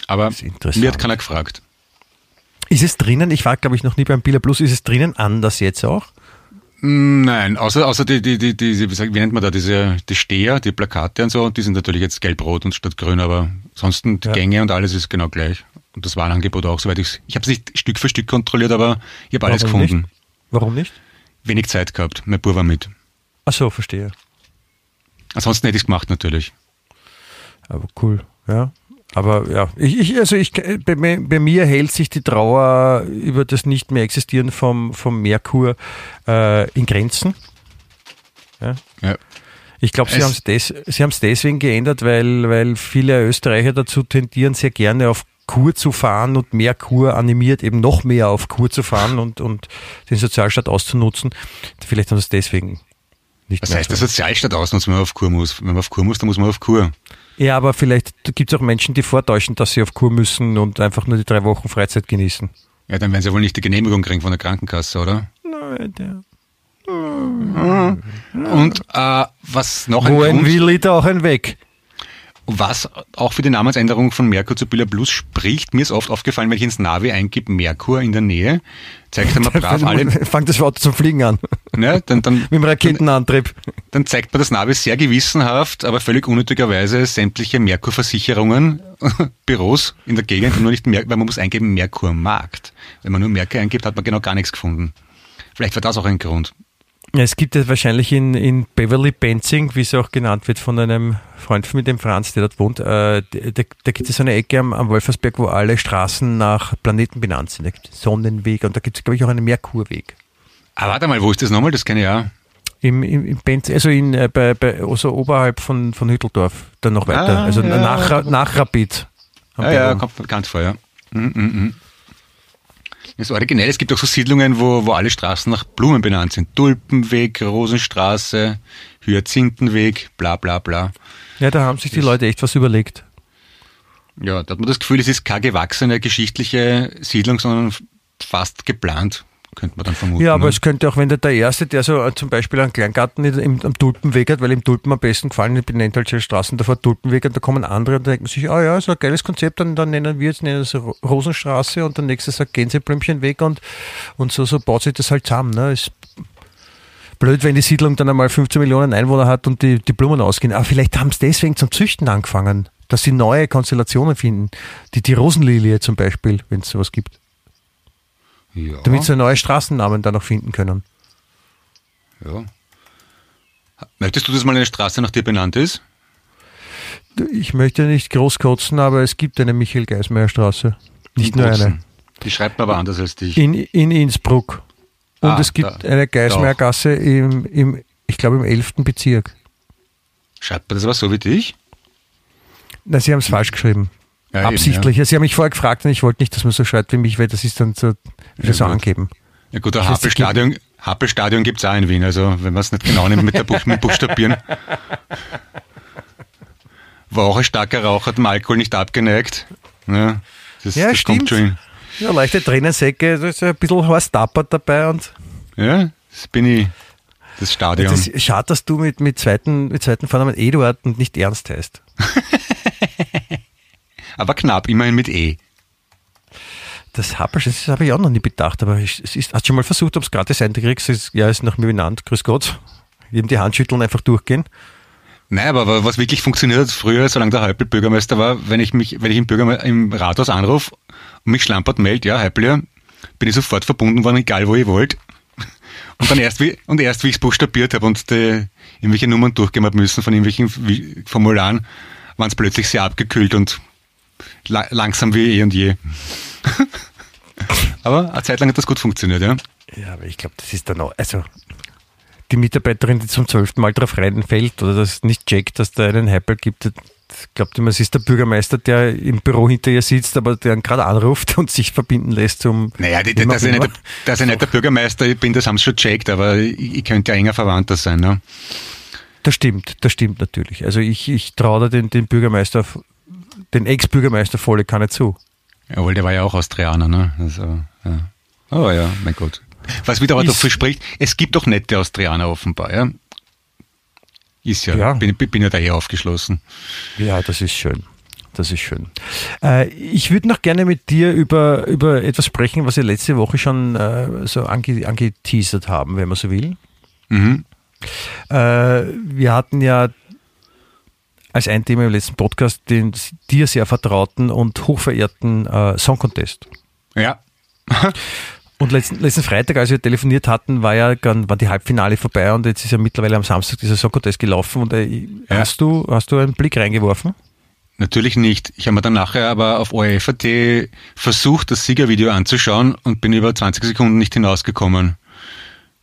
Aber mir hat keiner gefragt. Ist es drinnen, ich war glaube ich noch nie beim Billa Plus, ist es drinnen anders jetzt auch? Nein, außer, außer die, die, die, die, wie nennt man da, diese, die Steher, die Plakate und so, die sind natürlich jetzt gelb-rot und statt grün, aber ansonsten die Ja. Gänge und alles ist genau gleich. Und das Warenangebot auch, soweit ich Ich habe es nicht Stück für Stück kontrolliert, aber ich habe alles Warum gefunden. Nicht? Warum nicht? Wenig Zeit gehabt, mein Bub war mit. Ach so, verstehe. Ansonsten hätte ich es gemacht natürlich. Aber cool, ja. Aber ja, ich, ich also ich, bei, mir- bei mir hält sich die Trauer über das nicht mehr existieren vom, vom Merkur äh, in Grenzen. Ja. Ja. Ich glaube, sie haben es des, deswegen geändert, weil, weil viele Österreicher dazu tendieren, sehr gerne auf Kur zu fahren und Merkur animiert eben noch mehr auf Kur zu fahren und, und den Sozialstaat auszunutzen. Vielleicht haben sie es deswegen nicht Was mehr. heißt so. der Sozialstaat aus, wenn man auf Kur muss? Wenn man auf Kur muss, dann muss man auf Kur. Ja, aber vielleicht gibt es auch Menschen, die vortäuschen, dass sie auf Kur müssen und einfach nur die drei Wochen Freizeit genießen. Ja, dann werden sie wohl nicht die Genehmigung kriegen von der Krankenkasse, oder? Nein, der. Und äh, was noch ein Wo ein Grund, da auch ein Weg. Was auch für die Namensänderung von Merkur zu Billa Plus spricht, mir ist oft aufgefallen, wenn ich ins Navi eingebe Merkur in der Nähe, zeigt er mir brav alle, Fangt das Auto zum Fliegen an. ne, dann, dann, Mit dem Raketenantrieb. dann zeigt mir das Navi sehr gewissenhaft, aber völlig unnötigerweise sämtliche Merkur-Versicherungen, Büros in der Gegend, nur nicht Merkur, weil man muss eingeben Merkur-Markt. Wenn man nur Merkur eingibt, hat man genau gar nichts gefunden. Vielleicht war das auch ein Grund. Es gibt ja wahrscheinlich in, in Beverly Benzing, wie es auch genannt wird, von einem Freund mit dem Franz, der dort wohnt, äh, da, da gibt es so eine Ecke am, am Wolfersberg, wo alle Straßen nach Planeten benannt sind. Da gibt es Sonnenweg und da gibt es, glaube ich, auch einen Merkurweg. Ah, warte mal, wo ist das nochmal? Das kenne ich auch. Im, im, im Benz, also in, äh, bei, bei, also oberhalb von, von Hütteldorf, dann noch weiter. Ah, also ja. nach, nach Rapid. am Ja, kommt mir bekannt vor, ja. Mhm, mhm. Das ist originell. Es gibt auch so Siedlungen, wo, wo alle Straßen nach Blumen benannt sind. Tulpenweg, Rosenstraße, Hyazinthenweg, bla bla bla. ja, da haben sich die Leute echt was überlegt. Ja, da hat man das Gefühl, es ist keine gewachsene geschichtliche Siedlung, sondern fast geplant, könnte man dann vermuten. Ja, aber ne? es könnte auch, wenn der, der Erste, der so äh, zum Beispiel einen Kleingarten in- im, am Tulpenweg hat, weil ihm Tulpen am besten gefallen, benennt halt seine Straßen davor Tulpenweg und da kommen andere und denken sich, ah ja, ist ein geiles Konzept, dann, dann nennen wir jetzt nennen es Ro- Rosenstraße und der nächste sagt Gänseblümchenweg und, und so, so baut sich das halt zusammen. Ne? Ist blöd, wenn die Siedlung dann einmal 15 Millionen Einwohner hat und die, die Blumen ausgehen. Aber vielleicht haben sie deswegen zum Züchten angefangen, dass sie neue Konstellationen finden. Die, die Rosenlilie zum Beispiel, wenn es sowas gibt. Ja, Damit sie neue Straßennamen dann noch finden können. ja. Möchtest du, dass mal eine Straße nach dir benannt ist? Ich möchte nicht groß kotzen, aber es gibt eine Michael-Geismeier-Straße. Nicht In nur Bozen. eine. Die schreibt man aber anders als dich. In, in Innsbruck. Und Ah, es gibt da. eine Geismeier-Gasse im, im, ich glaube, im 11. Bezirk. Schreibt man das aber so wie dich? Na, Sie haben es falsch geschrieben. Ja, eben, Absichtlich. Ja. Sie haben mich vorher gefragt und ich wollte nicht, dass man so schreibt wie mich, weil das ist dann so, Ja, so gut. angeben. Ja gut, ein Ich weiß, die Happelstadion, Happelstadion gibt's auch in Wien, also wenn man es nicht genau nimmt mit, der Buch, mit Buchstabieren. War auch ein starker Raucher, dem Alkohol nicht abgeneigt. Ja, das, Ja, das stimmt. Ja, leichte Tränensäcke, da ist ein bisschen Horst Tappert dabei und Ja, das bin ich, das Stadion. das ist schade, dass du mit, mit zweiten, mit zweiten Vornamen Eduard und nicht Ernst heißt. Aber knapp, immerhin mit E. Das Happelsch, das habe ich auch noch nie bedacht, aber ich- es ist, hast du schon mal versucht, ob es gratis einkriegst? Es ist- Ja, ist nach mir benannt, grüß Gott. Eben die Handschütteln einfach durchgehen. Nein, aber was wirklich funktioniert hat früher, solange der Heupel Bürgermeister war, wenn ich mich, wenn ich im, Bürgerme im Rathaus anrufe und mich schlampert meldet, ja, Heupel, ja, bin ich sofort verbunden worden, egal wo ich wollt. Und dann erst, wie, und erst wie ich es buchstabiert habe und die, irgendwelche Nummern durchgehen habe müssen von irgendwelchen Formularen, waren es plötzlich sehr abgekühlt und la langsam wie eh und je. aber eine Zeit lang hat das gut funktioniert, ja. Ja, aber ich glaube, das ist dann auch, also die Mitarbeiterin, die zum zwölften Mal drauf reinfällt oder das nicht checkt, dass da einen Heppel gibt, glaubt immer, es ist der Bürgermeister, der im Büro hinter ihr sitzt, aber der ihn gerade anruft und sich verbinden lässt zum... Naja, die, dass, ich nicht, dass ich nicht der Bürgermeister bin, das haben sie schon checkt, aber ich, ich könnte ja enger Verwandter sein. Ne? Das stimmt, das stimmt natürlich. Also ich, ich traue da den, den Bürgermeister, den Ex-Bürgermeister volle Kanne zu. Jawohl, der war ja auch Austrianer. Ne? Also, ja. Oh ja, mein Gott. Was wieder aber dafür spricht, es gibt doch nette Austrianer offenbar, ja? Ist ja, Ja. Bin, bin ja da eher aufgeschlossen. Ja, das ist schön. Das ist schön. Äh, ich würde noch gerne mit dir über, über etwas sprechen, was wir letzte Woche schon äh, so ange, angeteasert haben, wenn man so will. Mhm. Äh, wir hatten ja als ein Thema im letzten Podcast den dir sehr vertrauten und hochverehrten äh, Song Contest. Ja. Und letzten, letzten Freitag, als wir telefoniert hatten, war ja dann war die Halbfinale vorbei und jetzt ist ja mittlerweile am Samstag dieser Song Contest gelaufen. Und äh, Ja. hast du hast du einen Blick reingeworfen? Natürlich nicht. Ich habe mir dann nachher aber auf ORF.at versucht, das Siegervideo anzuschauen und bin über 20 Sekunden nicht hinausgekommen.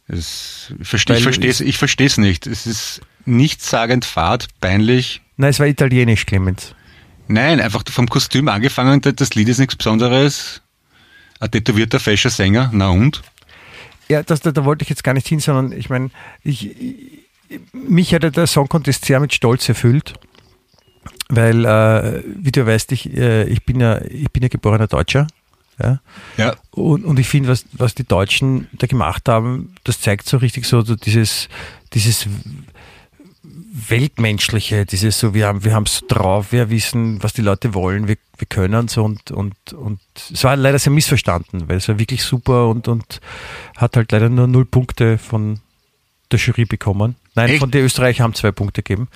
Es, ich verstehe versteh's, ich versteh's nicht. Es ist nichtssagend fad, peinlich. Nein, es war italienisch, Clemens. Nein, einfach vom Kostüm angefangen, das- das Lied ist nichts Besonderes. Ein tätowierter, fescher Sänger, na und? Ja, das, da, da wollte ich jetzt gar nicht hin, sondern ich meine, ich, ich, mich hat der Song Contest sehr mit Stolz erfüllt, weil, äh, wie du weißt, ich, äh, ich, bin ja, ich bin ja geborener Deutscher. Ja? Ja, Und, und ich finde, was, was die Deutschen da gemacht haben, das zeigt so richtig so, so dieses, dieses Weltmenschliche, dieses so, wir haben wir haben es drauf, wir wissen, was die Leute wollen, wir, wir können so und, und, und es war leider sehr missverstanden, weil es war wirklich super und, und hat halt leider nur null Punkte von der Jury bekommen. Nein, Echt? von der Österreicher haben zwei Punkte gegeben.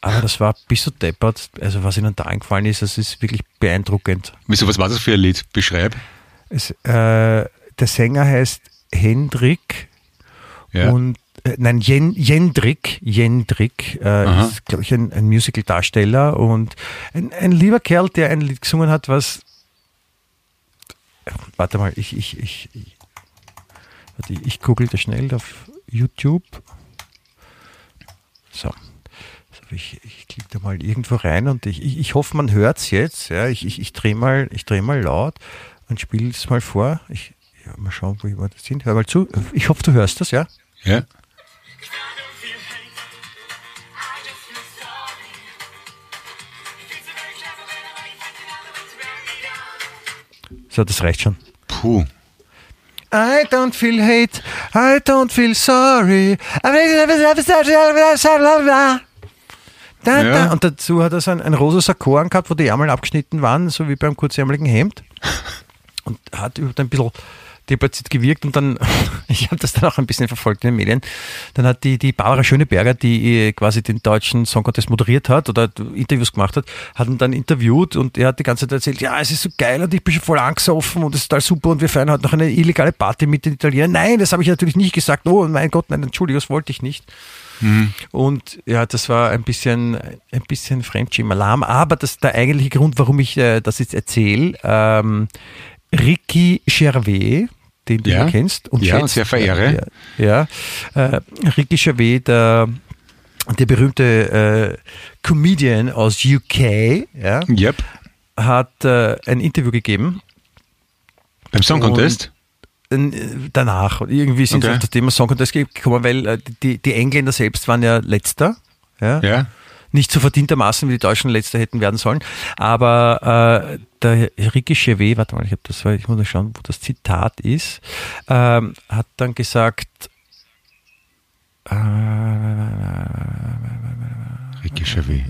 Aber das war bis so deppert, also was ihnen da eingefallen ist, das ist wirklich beeindruckend. wieso, was war das für ein Lied? Beschreib. Es, äh, der Sänger heißt Hendrik Ja. und äh, nein, Jen, Jendrik, Jendrik äh, ist, glaube ich, ein, ein Musical-Darsteller und ein, ein lieber Kerl, der ein Lied gesungen hat, was warte mal, ich, ich, ich, ich, warte, ich google das schnell auf YouTube. So. Ich, ich klicke da mal irgendwo rein und ich, ich, ich hoffe, man hört es jetzt. Ja, ich, ich, ich drehe mal, ich dreh mal laut und spiele es mal vor. Ich, ja, mal schauen, wo wir das sind. Hör mal zu. Ich hoffe, du hörst das, ja? Ja. So, das reicht schon. Puh. I don't feel hate, I don't feel sorry. Da, Ja. da. Und dazu hat er so ein, ein rosa Sakko angehabt, wo die Ärmel abgeschnitten waren, so wie beim kurzärmeligen Hemd. Und hat überhaupt ein bisschen deplatziert gewirkt und dann, ich habe das dann auch ein bisschen verfolgt in den Medien, dann hat die, die Barbara Schöneberger, die äh, quasi den deutschen Song Contest moderiert hat oder Interviews gemacht hat, hat ihn dann interviewt und er hat die ganze Zeit erzählt, ja, es ist so geil und ich bin schon voll angesoffen und es ist total super und wir feiern heute noch eine illegale Party mit den Italienern. Nein, das habe ich natürlich nicht gesagt. Oh mein Gott, nein, Entschuldigung, das wollte ich nicht. Und ja, das war ein bisschen, ein bisschen Fremdschirm-Alarm. Aber das der eigentliche Grund, warum ich äh, das jetzt erzähle, ähm, Ricky Gervais, den du Ja. kennst und Ja, schätzt, sehr verehre. Ja, ja äh, Ricky Gervais, der, der berühmte äh, Comedian aus UK, ja, Yep. hat äh, ein Interview gegeben Beim Song Contest? äh, danach. Irgendwie sind sie Okay. auf das Thema Song Contest gekommen, weil äh, die, die Engländer selbst waren ja letzter. Ja? Ja. Nicht so verdientermaßen, wie die Deutschen letzter hätten werden sollen. Aber äh, der Ricky Gervais, warte mal, ich, das, ich muss mal schauen, wo das Zitat ist, ähm, hat dann gesagt, äh, Ricky Gervais.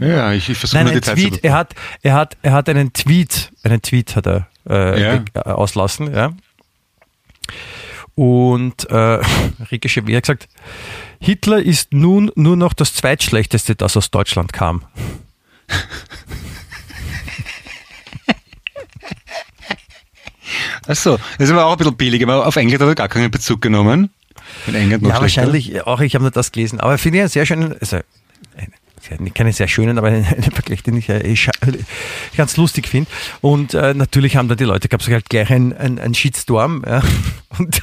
Ja, ich, ich versuche nur Details zu Tweet. Er hat, er hat, er hat einen Tweet, einen Tweet hat er äh, Ja. äh, auslassen, ja. Und äh, Ricky Gervais hat gesagt, Hitler ist nun nur noch das zweitschlechteste, das aus Deutschland kam. Achso, das war auch ein bisschen billig, aber auf England hat er gar keinen Bezug genommen. In England noch Ja, schlechter. wahrscheinlich, auch ich habe nur das gelesen. Aber finde ich einen sehr schönen, also keine sehr schönen, aber einen, Vergleich, den ich scha- ganz lustig finde. Und äh, natürlich haben da die Leute, gab es halt gleich einen ein, ein Shitstorm. Ja. Und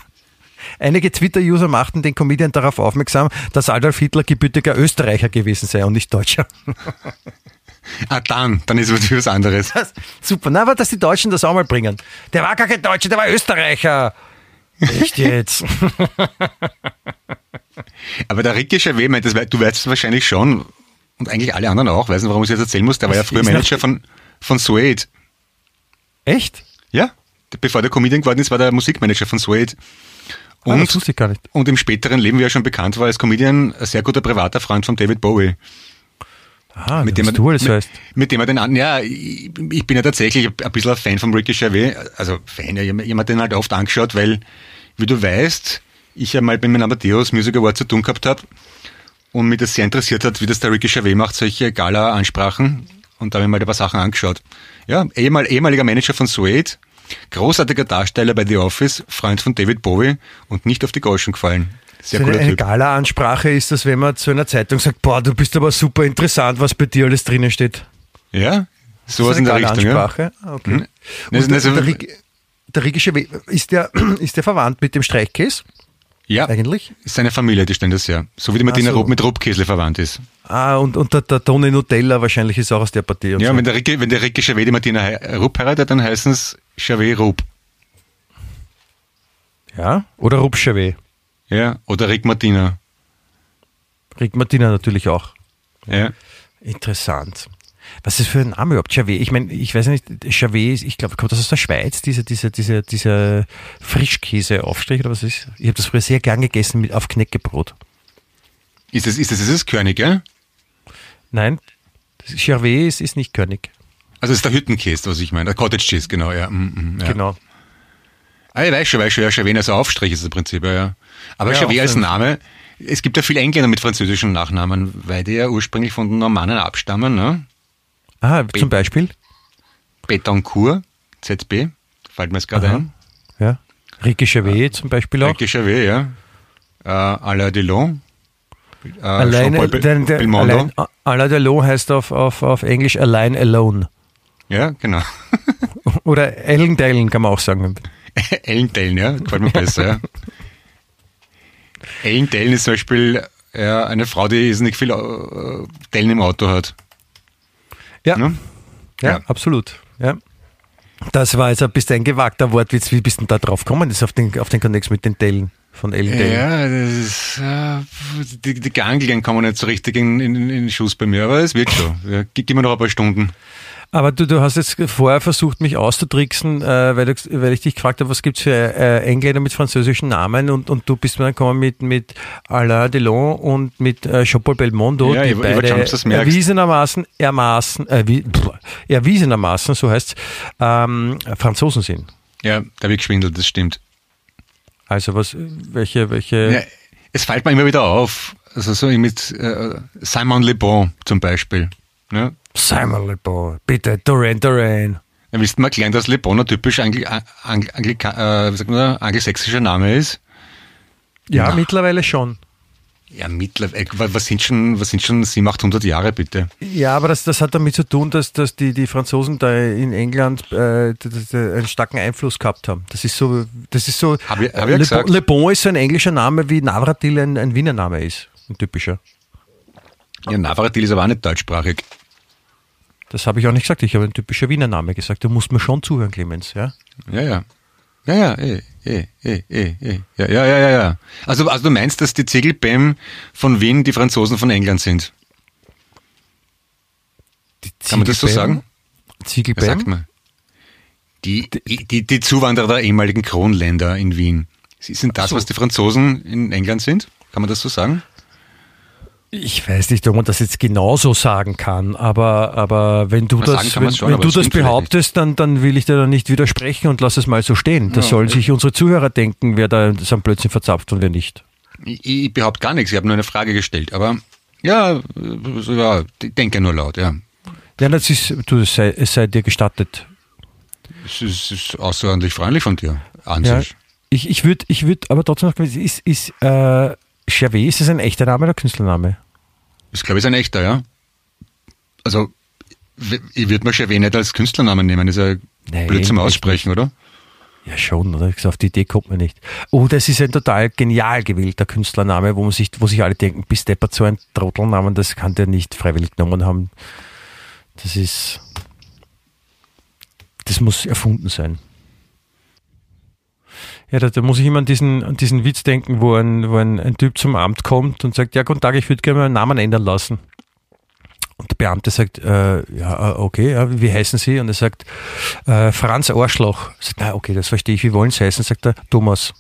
einige Twitter-User machten den Comedian darauf aufmerksam, dass Adolf Hitler gebürtiger Österreicher gewesen sei und nicht Deutscher. Ah, dann, dann ist es natürlich was anderes. Das, super, na, aber dass die Deutschen das auch mal bringen. Der war gar kein Deutscher, der war Österreicher. Echt jetzt? Aber der das, wei- du weißt es wahrscheinlich schon, und eigentlich alle anderen auch, weiß nicht, warum ich es jetzt erzählen muss, der war ja früher Manager von, von Suede. Echt? Ja? bevor der Comedian geworden ist, war der Musikmanager von Suede. Ah, Und, das wusste ich gar nicht. und im späteren Leben, wie er schon bekannt war als Comedian, ein sehr guter privater Freund von David Bowie. Ah, mit dem er, du alles mit, weißt. mit dem er den an, ja, ich, ich bin ja tatsächlich ein bisschen ein Fan von Ricky Gervais, also Fan, ja, jemand den halt oft angeschaut, weil, wie du weißt, ich ja mal bei meinem Amadeus Music Award zu tun gehabt habe und mich das sehr interessiert hat, wie das der Ricky Gervais macht, solche Gala-Ansprachen und da habe ich mal ein paar Sachen angeschaut. Ja, ehemal, ehemaliger Manager von Suede, großartiger Darsteller bei The Office, Freund von David Bowie und nicht auf die Goschen gefallen. Sehr So eine, eine. Gala-Ansprache ist das, wenn man zu einer Zeitung sagt, boah, du bist aber super interessant, was bei dir alles drinnen steht. Ja, sowas ist in der eine Richtung. Ja. Gala-Ansprache? Ah, Okay. Mhm. Das- Und der, das- der, Rig- der Rigische ist der, ist der verwandt mit dem Streichkäse Ja, eigentlich? ist seine Familie, die stellen das ja. So wie die Martina so. Rupp mit Ruppkäsle verwandt ist. Ah, und, und der, der Toni Nutella wahrscheinlich ist auch aus der Partie. Ja, so. wenn der Ricky, wenn der Ricky Gervais die Martina Rupp heiratet, dann heißen es Gervais Rupp. ja? Oder Rupschewe. Ja, oder Rick Martina. Rick Martina natürlich auch. Ja. Interessant. Was ist das für ein Name überhaupt? Javet. Ich meine, ich weiß nicht, Javet, ist- ich glaube, kommt das aus der Schweiz, diese, diese, diese, dieser Frischkäseaufstrich oder was ist? Ich habe das früher sehr gern gegessen mit auf Knäckebrot. Ist das, ist das, ist das König, ja? Nein, Javet ist, ist nicht König. Also das ist der Hüttenkäse, was ich meine. Der Cottage Cheese, genau, ja. Mm, mm, ja. Genau. Ah, ich weiß schon, weiß schon, ja, Gervais als Aufstrich ist das Prinzip, ja, ja. Aber Ja, auch als. Name, es gibt ja viele Engländer mit französischen Nachnamen, weil die ja ursprünglich von den Normannen abstammen, ne? Ah, zum Beispiel? Betancourt, ZB, fällt mir jetzt gerade ein. Ja. Ricky Javet zum Beispiel auch. Ricky Gervais, ja. Äh, Alain Delon. Äh, Alleine, Be- der, allein, Alain Delon heißt auf, auf, auf Englisch Allein Alone. Ja, genau. Oder Ellen Dellen kann man auch sagen. Ellen Dellen, ja, gefällt mir besser, ja. Ellen Dellen ist zum Beispiel ja, eine Frau, die nicht viel äh, Dellen im Auto hat. Ja, Ne? ja, Ja. absolut. Ja. Das war jetzt ein bisschen ein gewagter Wortwitz. Wie bist du denn da drauf gekommen? Das auf den, auf den Kontext mit den Dellen von Ellen Dellen. Ja, das ist, äh, die, die Ganglien kommen nicht so richtig in, in, in den Schuss bei mir, aber es wird schon. Ja, gib mir noch ein paar Stunden. Aber du, du hast jetzt vorher versucht, mich auszutricksen, äh, weil, du, weil ich dich gefragt habe, was gibt's für äh, Engländer mit französischen Namen und, und du bist mir dann gekommen mit, mit Alain Delon und mit äh, Jean-Paul Belmondo, Ja, die ich- ich beide schon, du's merkst. erwiesenermaßen, ermaßen, äh, wie, pff, erwiesenermaßen, so heißt ähm, Franzosen sind. Ja, da ich geschwindelt, das stimmt. Also was, welche, welche... Ja, es fällt mir immer wieder auf. Also so mit äh, Simon Le Bon zum Beispiel. Ne? Simon Le Bon, bitte, Duran Duran. Ja, willst du mal erklären, dass Le Bon ein typisch Angli Angli Angli äh, wie sagt man, da? angelsächsischer Name ist? Ja, Na. mittlerweile schon. Ja, mittlerweile, äh, was sind schon, was sind schon 700, 800 Jahre bitte? Ja, aber das, das hat damit zu tun, dass, dass die, die Franzosen da in England äh, einen starken Einfluss gehabt haben. Das ist so, das ist so. Hab ich- hab ich ja Le, gesagt. Le Bon ist so ein englischer Name, wie Navratil ein, ein Wiener Name ist. Ein typischer. Ja, Navratil ist aber auch nicht deutschsprachig. Das habe ich auch nicht gesagt. Ich habe ein typischer Wiener Name gesagt. Du musst mir schon zuhören, Clemens. Ja? Ja, ja. Ja, ja, eh, eh, eh, eh, eh. Ja, ja, ja, ja, ja. Also, also du meinst, dass die Ziegelbäm von Wien die Franzosen von England sind? Kann man das so sagen? Ziegelbäm? sagt mal. Die, die, die, Zuwanderer der ehemaligen Kronländer in Wien. Sind das, so. was die Franzosen in England sind? Kann man das so sagen? Ich weiß nicht, ob man das jetzt genauso sagen kann, aber, aber wenn du Na, das, wenn, schon, wenn du das behauptest, dann, dann will ich dir da nicht widersprechen und lass es mal so stehen. Das Ja, sollen sich unsere Zuhörer denken, wer da so ein Blödsinn verzapft und wer nicht. Ich, ich behaupte gar nichts, ich habe nur eine Frage gestellt. Aber ja, ja ich denke nur laut, ja. Ja, das ist, du, es sei, es sei dir gestattet. Es ist, ist außerordentlich freundlich von dir, an Ja, sich. ich ich würde ich würd aber trotzdem noch, ist, ist äh, Gervais, ist das ein echter Name oder Künstlername? Das glaube ich ist ein echter, ja. Also, ich würde mir Gervais nicht als Künstlernamen nehmen, das ist ja Nein, blöd zum Aussprechen, oder? Ja, schon, oder? Auf die Idee kommt man nicht. Oh, das ist ein total genial gewählter Künstlername, wo man sich, wo sich alle denken, bis deppert so ein Trottelnamen, das kann der nicht freiwillig genommen haben. Das ist, das muss erfunden sein. Ja, da, da muss ich immer an diesen, an diesen Witz denken, wo ein, wo ein, ein Typ zum Amt kommt und sagt, ja, guten Tag, ich würde gerne meinen Namen ändern lassen. Und der Beamte sagt, äh, ja, okay, ja, wie heißen Sie? Und er sagt, äh, Franz Arschloch. Sagt, na, okay, das verstehe ich, wie wollen Sie heißen? Sagt er, Thomas.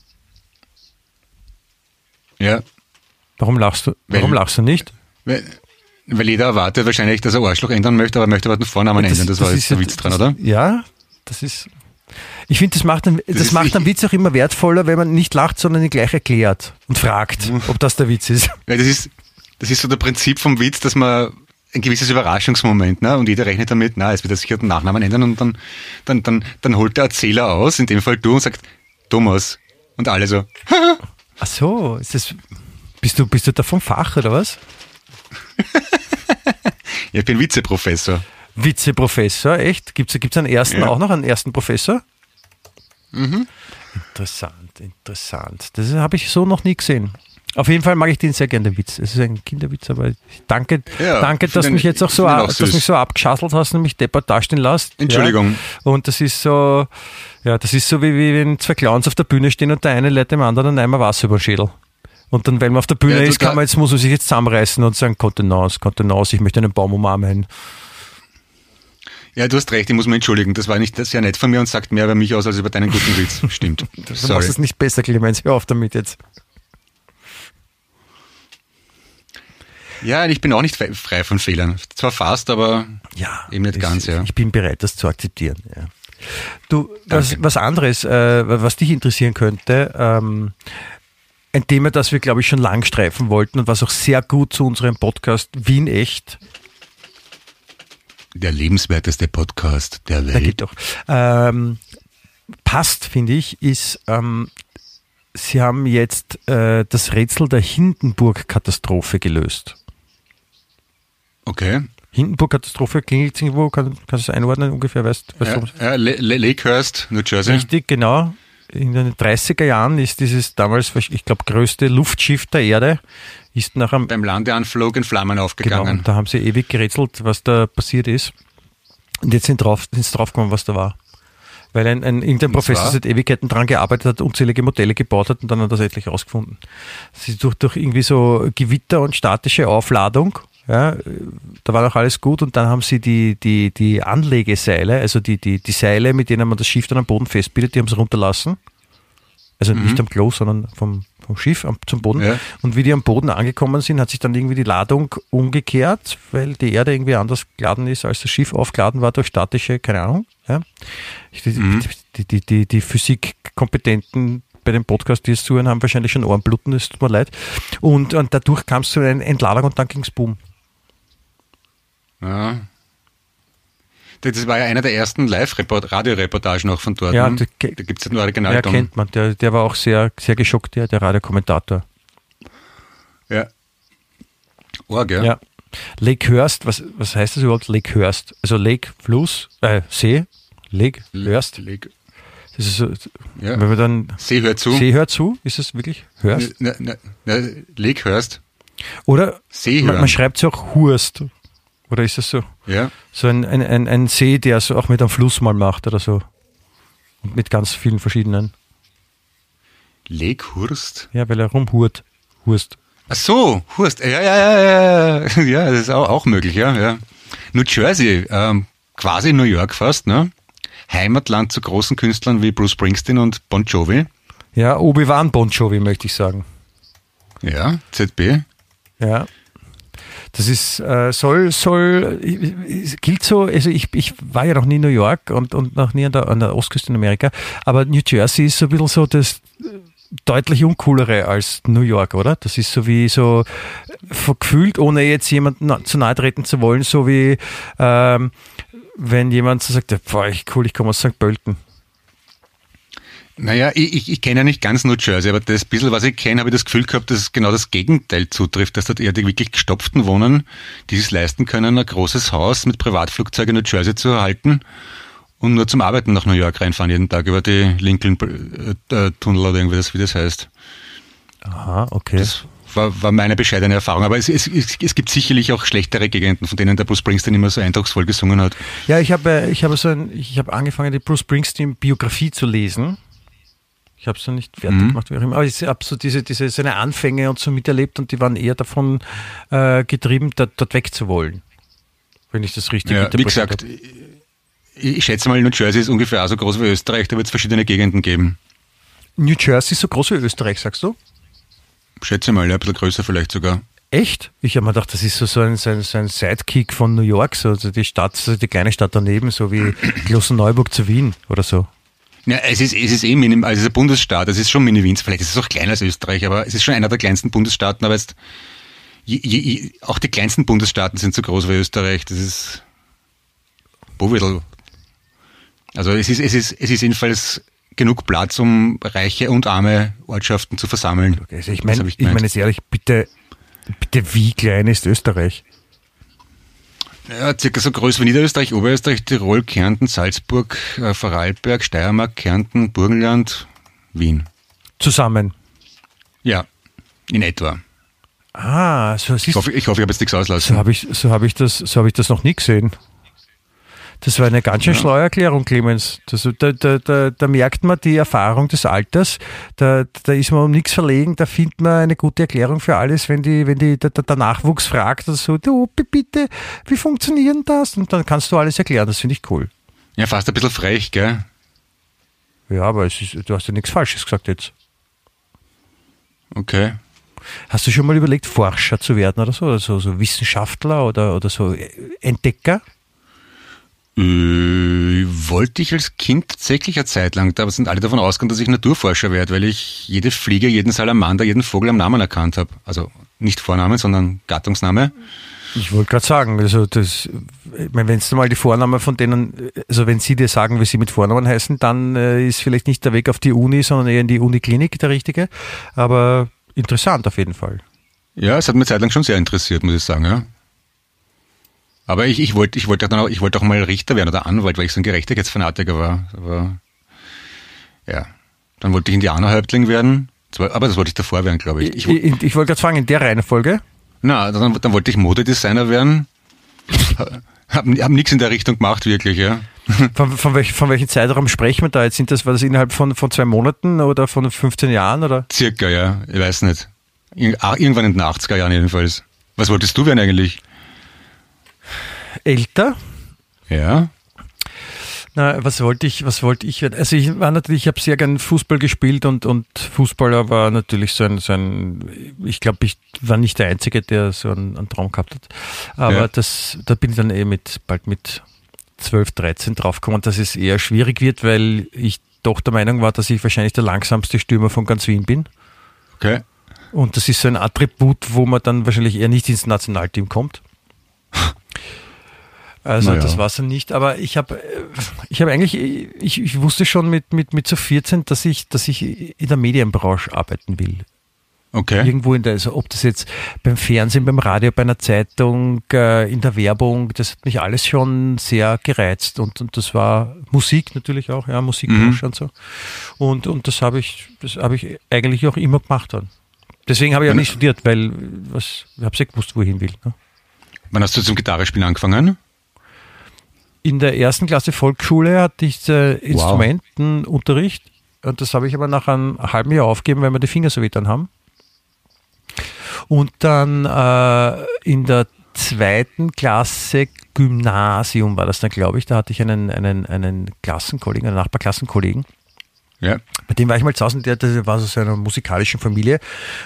Ja. Warum lachst du? Warum Weil- lachst du nicht? Weil, weil jeder erwartet wahrscheinlich, dass er Arschloch ändern möchte, aber er möchte aber den Vornamen ändern. Das, war ist jetzt der Witz dran, das, oder? Ja, das ist. Ich finde, das macht, einen, das ist- macht einen Witz auch immer wertvoller, wenn man nicht lacht, sondern ihn gleich erklärt und fragt, Mhm. ob das der Witz ist. Weil das ist, das ist so der Prinzip vom Witz, dass man ein gewisses Überraschungsmoment, ne? Und jeder rechnet damit, na, es wird er sicher den Nachnamen ändern und dann, dann, dann, dann holt der Erzähler aus, in dem Fall du, und sagt, Thomas. Und alle so, Ach so, ist das, bist du, bist du da vom Fach oder was? ja, ich bin Vizeprofessor. Vizeprofessor, echt? Gibt es gibt's einen ersten Ja. auch noch, einen ersten Professor? Interessant, interessant. Das habe ich so noch nie gesehen. Auf jeden Fall mag ich den sehr gerne, den Witz. Es ist ein Kinderwitz, aber danke, Ja, danke dass du mich jetzt auch so, auch dass mich so abgeschasselt hast und mich deppert dastehen lässt. Entschuldigung. Ja. Und das ist so, ja, das ist so wie, wie wenn zwei Clowns auf der Bühne stehen und der eine lädt dem anderen Eimer Wasser über den Schädel. Und dann, wenn man auf der Bühne Ja, ist, kann man jetzt, muss man sich jetzt zusammenreißen und sagen, Kontenance, Kontenance, ich möchte einen Baum umarmen. Ja, du hast recht, ich muss mich entschuldigen. Das war nicht sehr nett von mir und sagt mehr über mich aus als über deinen guten Witz. Stimmt. Du machst Sorry. es nicht besser, Clemens, hör auf damit jetzt. Ja, ich bin auch nicht frei von Fehlern. Zwar fast, aber Ja. Eben nicht ich, ganz, ja. Ich bin bereit, das zu akzeptieren. Ja. Du, was, was anderes, äh, was dich interessieren könnte, ähm, ein Thema, das wir, glaube ich, schon lang streifen wollten und was auch sehr gut zu unserem Podcast Wien echt, der lebenswerteste Podcast der Welt. gibt auch, ähm, passt, finde ich, ist, ähm, Sie haben jetzt äh, das Rätsel der Hindenburg-Katastrophe gelöst. Okay. Hindenburg-Katastrophe klingelt irgendwo, kann, kannst du es einordnen ungefähr, weißt weißt du? Ja, ja, Lakehurst, New Jersey. Richtig, genau. In den 30er Jahren ist dieses damals, ich glaube, größte Luftschiff der Erde, ist nach einem, Beim Landeanflug in Flammen genau, aufgegangen. und da haben sie ewig gerätselt, was da passiert ist. Und jetzt sind drauf, sind sie draufgekommen, was da war. Weil ein, ein irgendein Professor seit Ewigkeiten dran gearbeitet hat, unzählige Modelle gebaut hat und dann hat er das endlich rausgefunden. Es ist durch, durch irgendwie so Gewitter und statische Aufladung, ja, da war noch alles gut und dann haben sie die, die, die Anlegeseile, also die, die, die Seile, mit denen man das Schiff dann am Boden festbildet, die haben sie runterlassen. Also nicht am Klo, sondern vom, vom Schiff am, zum Boden. Ja. Und wie die am Boden angekommen sind, hat sich dann irgendwie die Ladung umgekehrt, weil die Erde irgendwie anders geladen ist, als das Schiff aufgeladen war durch statische, keine Ahnung. Ja. Die, die, die, die, die Physikkompetenten bei dem Podcast, die es zuhören, haben wahrscheinlich schon Ohrenbluten, es tut mir leid. Und, und dadurch kam es zu einer Entladung und dann ging es boom. Ja. Das war ja einer der ersten Live-Radioreportagen auch von dort. Ja, das da ke- gibt es nur Ja, Originalton. kennt man. Der, der war auch sehr, sehr geschockt, der, der Radiokommentator. Ja. Org, ja. Ja. Lake Hurst, was, was heißt das überhaupt? Lake Hurst. Also Lake, Fluss, äh, See, Lake Hurst. Leg- Das ist so, Ja. wenn man dann See hört zu. See hört zu, ist es wirklich Hörst? Na, na, na, Lakehurst. Oder See man, man schreibt es auch Hurst. Oder ist das so? Ja. So ein, ein, ein, ein See, der so auch mit einem Fluss mal macht oder so. Und mit ganz vielen verschiedenen. Lakehurst? Ja, weil er rumhurt. Hurst. Ach so, Hurst. Ja, ja, ja, ja. Ja, das ist auch, auch möglich, ja, ja. New Jersey, ähm, quasi New York fast, ne? Heimatland zu großen Künstlern wie Bruce Springsteen und Bon Jovi. Ja, Obi-Wan Bon Jovi, möchte ich sagen. Ja, ZB. Ja. Das ist, äh, soll, soll, gilt so, also ich, ich war ja noch nie in New York und, und noch nie an der, an der Ostküste in Amerika, aber New Jersey ist so ein bisschen so das deutlich uncoolere als New York, oder? Das ist so wie so gefühlt, ohne jetzt jemandem na- zu nahe treten zu wollen, so wie ähm, wenn jemand so sagt, boah, ich, cool, ich komme aus St. Pölten. Naja, ich, ich, ich kenne ja nicht ganz New Jersey, aber das bisschen, was ich kenne, habe ich das Gefühl gehabt, dass genau das Gegenteil zutrifft, dass dort eher die wirklich gestopften wohnen, die es leisten können, ein großes Haus mit Privatflugzeug in New Jersey zu erhalten und nur zum Arbeiten nach New York reinfahren jeden Tag über die Lincoln-Tunnel oder irgendwie das, wie das heißt. Aha, okay. Das war, war meine bescheidene Erfahrung. Aber es, es, es, es gibt sicherlich auch schlechtere Gegenden, von denen der Bruce Springsteen immer so eindrucksvoll gesungen hat. Ja, ich habe äh, ich habe so ein, ich habe angefangen, die Bruce Springsteen Biografie zu lesen. Ich habe es noch nicht fertig Mhm. gemacht, wie auch immer. Aber ich habe so diese, diese seine Anfänge und so miterlebt und die waren eher davon äh, getrieben, da, dort wegzuwollen. wenn ich das richtig Ja, wie gesagt, habe. ich, schätze mal, New Jersey ist ungefähr auch so groß wie Österreich, da wird es verschiedene Gegenden geben. New Jersey ist so groß wie Österreich, sagst du? Schätze mal, ja, ein bisschen größer vielleicht sogar. Echt? Ich habe mir gedacht, das ist so, so, ein, so, ein, so ein Sidekick von New York, so also die Stadt, so die kleine Stadt daneben, so wie Klosterneuburg zu Wien oder so. Ja, es ist, es ist eh minim, also es ist ein Bundesstaat, es ist schon Mini-Wien, vielleicht ist es auch kleiner als Österreich, aber es ist schon einer der kleinsten Bundesstaaten, aber jetzt, je, je, auch die kleinsten Bundesstaaten sind so groß wie Österreich, das ist, Bovidel. Also es ist, es ist, es ist jedenfalls genug Platz, um reiche und arme Ortschaften zu versammeln. Also ich meine, ich, gemeint. meine jetzt ehrlich, bitte, bitte, wie klein ist Österreich? Ja, circa so groß wie Niederösterreich, Oberösterreich, Tirol, Kärnten, Salzburg, äh, Vorarlberg, Steiermark, Kärnten, Burgenland, Wien. Zusammen. Ja, in etwa. Ah, so Ich siehst hoffe, ich, hoffe, ich habe jetzt nichts So auslassen. habe ich, so hab ich, das, so hab ich das noch nie gesehen. Das war eine ganz schön schlaue Erklärung, Clemens. Das, da, da, da, da merkt man die Erfahrung des Alters. Da, da ist man um nichts verlegen. Da findet man eine gute Erklärung für alles, wenn, die, wenn die, der, der Nachwuchs fragt, oder so, du, bitte, wie funktioniert das? Und dann kannst du alles erklären. Das finde ich cool. Ja, fast ein bisschen frech, gell? Ja, aber es ist, du hast ja nichts Falsches gesagt jetzt. Okay. Hast du schon mal überlegt, Forscher zu werden oder so? Oder so, so Wissenschaftler oder, oder so Entdecker? Äh, wollte ich als Kind tatsächlich eine Zeit lang, aber sind alle davon ausgegangen, dass ich Naturforscher werde, weil ich jede Fliege, jeden Salamander, jeden Vogel am Namen erkannt habe. Also nicht Vornamen, sondern Gattungsname. Ich wollte gerade sagen, also das, wenn du mal die Vornamen von denen, also wenn sie dir sagen, wie sie mit Vornamen heißen, dann äh, ist vielleicht nicht der Weg auf die Uni, sondern eher in die Uniklinik der richtige. Aber interessant auf jeden Fall. Ja, es hat mir Zeit lang schon sehr interessiert, muss ich sagen, ja. Aber ich, ich wollte ich wollte auch, ich wollte auch mal Richter werden oder Anwalt, weil ich so ein Gerechtigkeitsfanatiker war. Aber ja, dann wollte ich Indianerhäuptling werden. Aber das wollte ich davor werden, glaube ich. Ich, ich ich, wollte gerade fragen, in der Reihenfolge, na, dann, dann wollte ich Modedesigner werden. Haben hab nichts in der Richtung gemacht, wirklich, ja. von, von, welch, von welchem Zeitraum sprechen wir da jetzt? Sind das, war das innerhalb von, von zwei Monaten oder von 15 Jahren oder? Circa, ja. Ich weiß nicht. Ah, Irgendwann in den 80er Jahren jedenfalls. Was wolltest du werden eigentlich? Älter? Ja. Na, was wollte ich, was wollte ich werden? Also ich war natürlich, ich habe sehr gern Fußball gespielt und, und Fußballer war natürlich so ein, so ein ich glaube, ich war nicht der Einzige, der so einen, einen Traum gehabt hat. Aber Ja. das, da bin ich dann eh mit, bald mit 12, 13 draufgekommen, dass es eher schwierig wird, weil ich doch der Meinung war, dass ich wahrscheinlich der langsamste Stürmer von ganz Wien bin. Okay. Und das ist so ein Attribut, wo man dann wahrscheinlich eher nicht ins Nationalteam kommt. Also Naja. das war es dann nicht, aber ich habe ich habe eigentlich, ich, ich wusste schon mit, mit, mit so 14, dass ich, dass ich in der Medienbranche arbeiten will. Okay. Irgendwo in der, also ob das jetzt beim Fernsehen, beim Radio, bei einer Zeitung, äh, in der Werbung, das hat mich alles schon sehr gereizt und, und das war Musik natürlich auch, ja, Musikbranche und so. Und, und das habe ich, das habe ich eigentlich auch immer gemacht dann. Deswegen habe ich auch nicht studiert, weil was, ich habe ja gewusst, wo ich hin will. Ne? Wann hast du zum Gitarrespielen angefangen? In der ersten Klasse Volksschule hatte ich äh, Instrumentenunterricht und das habe ich aber nach einem halben Jahr aufgegeben, weil mir die Finger so weh dann haben. Und dann äh, in der zweiten Klasse Gymnasium war das dann, glaube ich, da hatte ich einen, einen, einen Klassenkollegen, einen Nachbarklassenkollegen, Ja. bei dem war ich mal zu Hause, und der, der war aus einer musikalischen Familie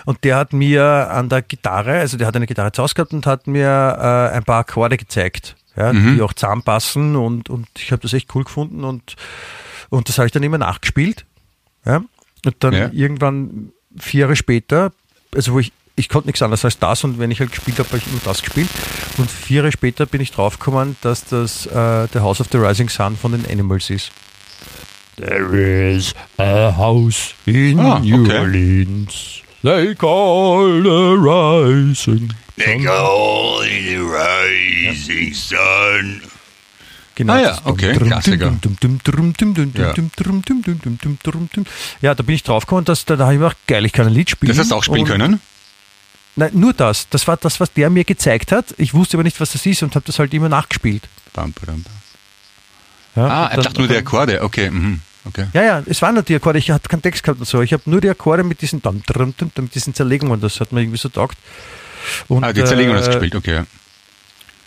und der hat mir an der Gitarre, also der hat eine Gitarre zu Hause gehabt und hat mir äh, ein paar Akkorde gezeigt, ja, die auch zusammenpassen und, und ich habe das echt cool gefunden und, und das habe ich dann immer nachgespielt. Ja. Und dann Ja. irgendwann vier Jahre später, also wo ich, ich konnte nichts anderes als das und wenn ich halt gespielt habe, habe ich nur das gespielt. Und vier Jahre später bin ich draufgekommen, dass das äh, The House of the Rising Sun von den Animals ist. There is a house in Ah, New okay. Orleans. They call the rising. Genau. Ah okay, dum, dum, Klassiker. dum, dum, dum, dum, dum, Ja. dum. Ja, da bin ich draufgekommen, dass da, da habe ich mir gedacht, geil, ich kann ein Lied spielen. Das hast du auch spielen können? Nein, nur das. Das war das, was der mir gezeigt hat. Ich wusste aber nicht, was das ist und habe das halt immer nachgespielt. Bam, badam, bam. Ja, Ah, er dachte nur die Akkorde. Okay, mhm. Okay. Ja, ja, es waren nur die Akkorde. Ich hatte keinen Text gehabt und so. Ich habe nur die Akkorde mit diesen, dum, mit diesen Zerlegungen. Das hat mir irgendwie so taugt. Und, Ah, die Zerlegung hast du äh, gespielt, okay.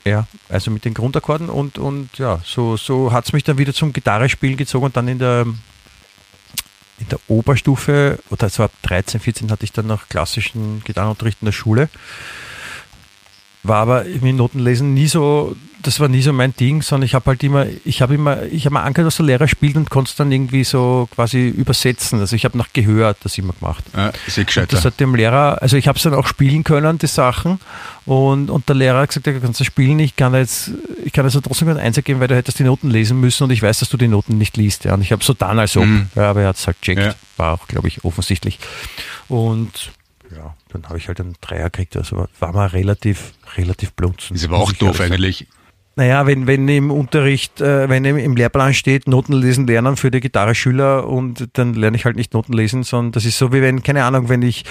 Ja, also mit den Grundakkorden und, und ja, so, so hat es mich dann wieder zum Gitarrespielen gezogen und dann in der, in der Oberstufe, oder so ab 13, 14 hatte ich dann noch klassischen Gitarrenunterricht in der Schule. War aber mit Notenlesen nie so, das war nie so mein Ding, sondern ich habe halt immer, ich habe immer, ich habe mal angehört, was der Lehrer spielt und konnte es dann irgendwie so quasi übersetzen. Also ich habe nach gehört das immer gemacht. Ja, ist eh Und gescheiter. das hat dem Lehrer, also ich habe es dann auch spielen können, die Sachen. Und, und der Lehrer hat gesagt, ja, du kannst das spielen, ich kann jetzt, ich kann also trotzdem keinen Einsatz geben, weil du hättest die Noten lesen müssen und ich weiß, dass du die Noten nicht liest. Ja. Und ich habe so dann als ob. Mhm. Ja, aber er hat es halt checkt. Ja. War auch, glaube ich, offensichtlich. Und ja, dann habe ich halt einen Dreier gekriegt. Also war mal relativ, relativ blunzen. ist aber auch doof eigentlich. Naja, wenn, wenn im Unterricht, äh, wenn im Lehrplan steht, Noten lesen lernen für die Gitarreschüler und dann lerne ich halt nicht Noten lesen, sondern das ist so wie wenn, keine Ahnung, wenn ich,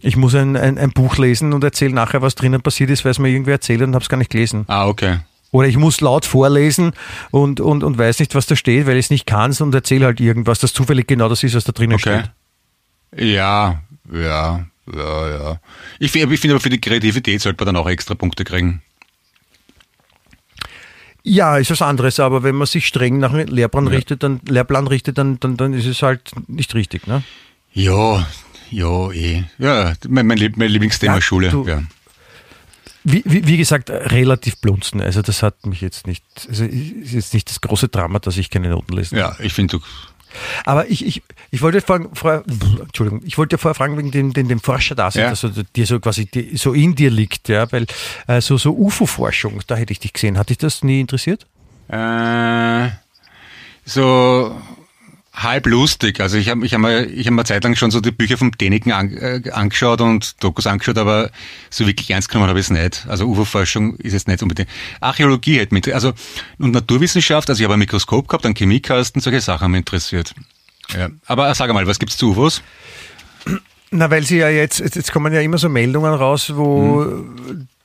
ich muss ein, ein, ein Buch lesen und erzähle nachher, was drinnen passiert ist, weil es mir irgendwer erzählt und habe es gar nicht gelesen. Ah, okay. Oder ich muss laut vorlesen und, und, und weiß nicht, was da steht, weil ich es nicht kann und erzähle halt irgendwas, das zufällig genau das ist, was da drinnen Okay. steht. Ja, ja, ja, ja. Ich, finde- ich finde aber für die Kreativität sollte man dann auch extra Punkte kriegen. Ja, ist was anderes, aber wenn man sich streng nach dem Lehrplan Ja. richtet, dann, Lehrplan richtet, dann, dann, dann ist es halt nicht richtig, ne? Ja, ja, eh. Ja, mein, mein, mein Lieblingsthema Ja, Schule. du- ja. Wie, wie, wie gesagt, relativ blunzen. Also das hat mich jetzt nicht, also ist jetzt nicht das große Drama, dass ich keine Noten lesen ja, ich finde, du. Aber ich, ich, ich wollte fragen, vorher, Entschuldigung, ich wollte vorher fragen wegen dem, dem, dem Forscher da, Ja. also dir so quasi die, so in dir liegt, ja, weil äh, so, so UFO-Forschung, da hätte ich dich gesehen. Hat dich das nie interessiert? Äh, so halb lustig. Also ich habe ich hab mir, ich hab mir eine Zeit lang schon so die Bücher vom Däniken an, äh, angeschaut und Dokus angeschaut, aber so wirklich ernst genommen habe ich es nicht. Also UFO-Forschung ist jetzt nicht unbedingt. Archäologie hätte mich, also und Naturwissenschaft, also ich habe ein Mikroskop gehabt, einen Chemiekasten, solche Sachen haben mich interessiert. Ja. Aber sag mal, was gibt's zu UFOs? Na, weil sie ja jetzt, jetzt kommen ja immer so Meldungen raus, wo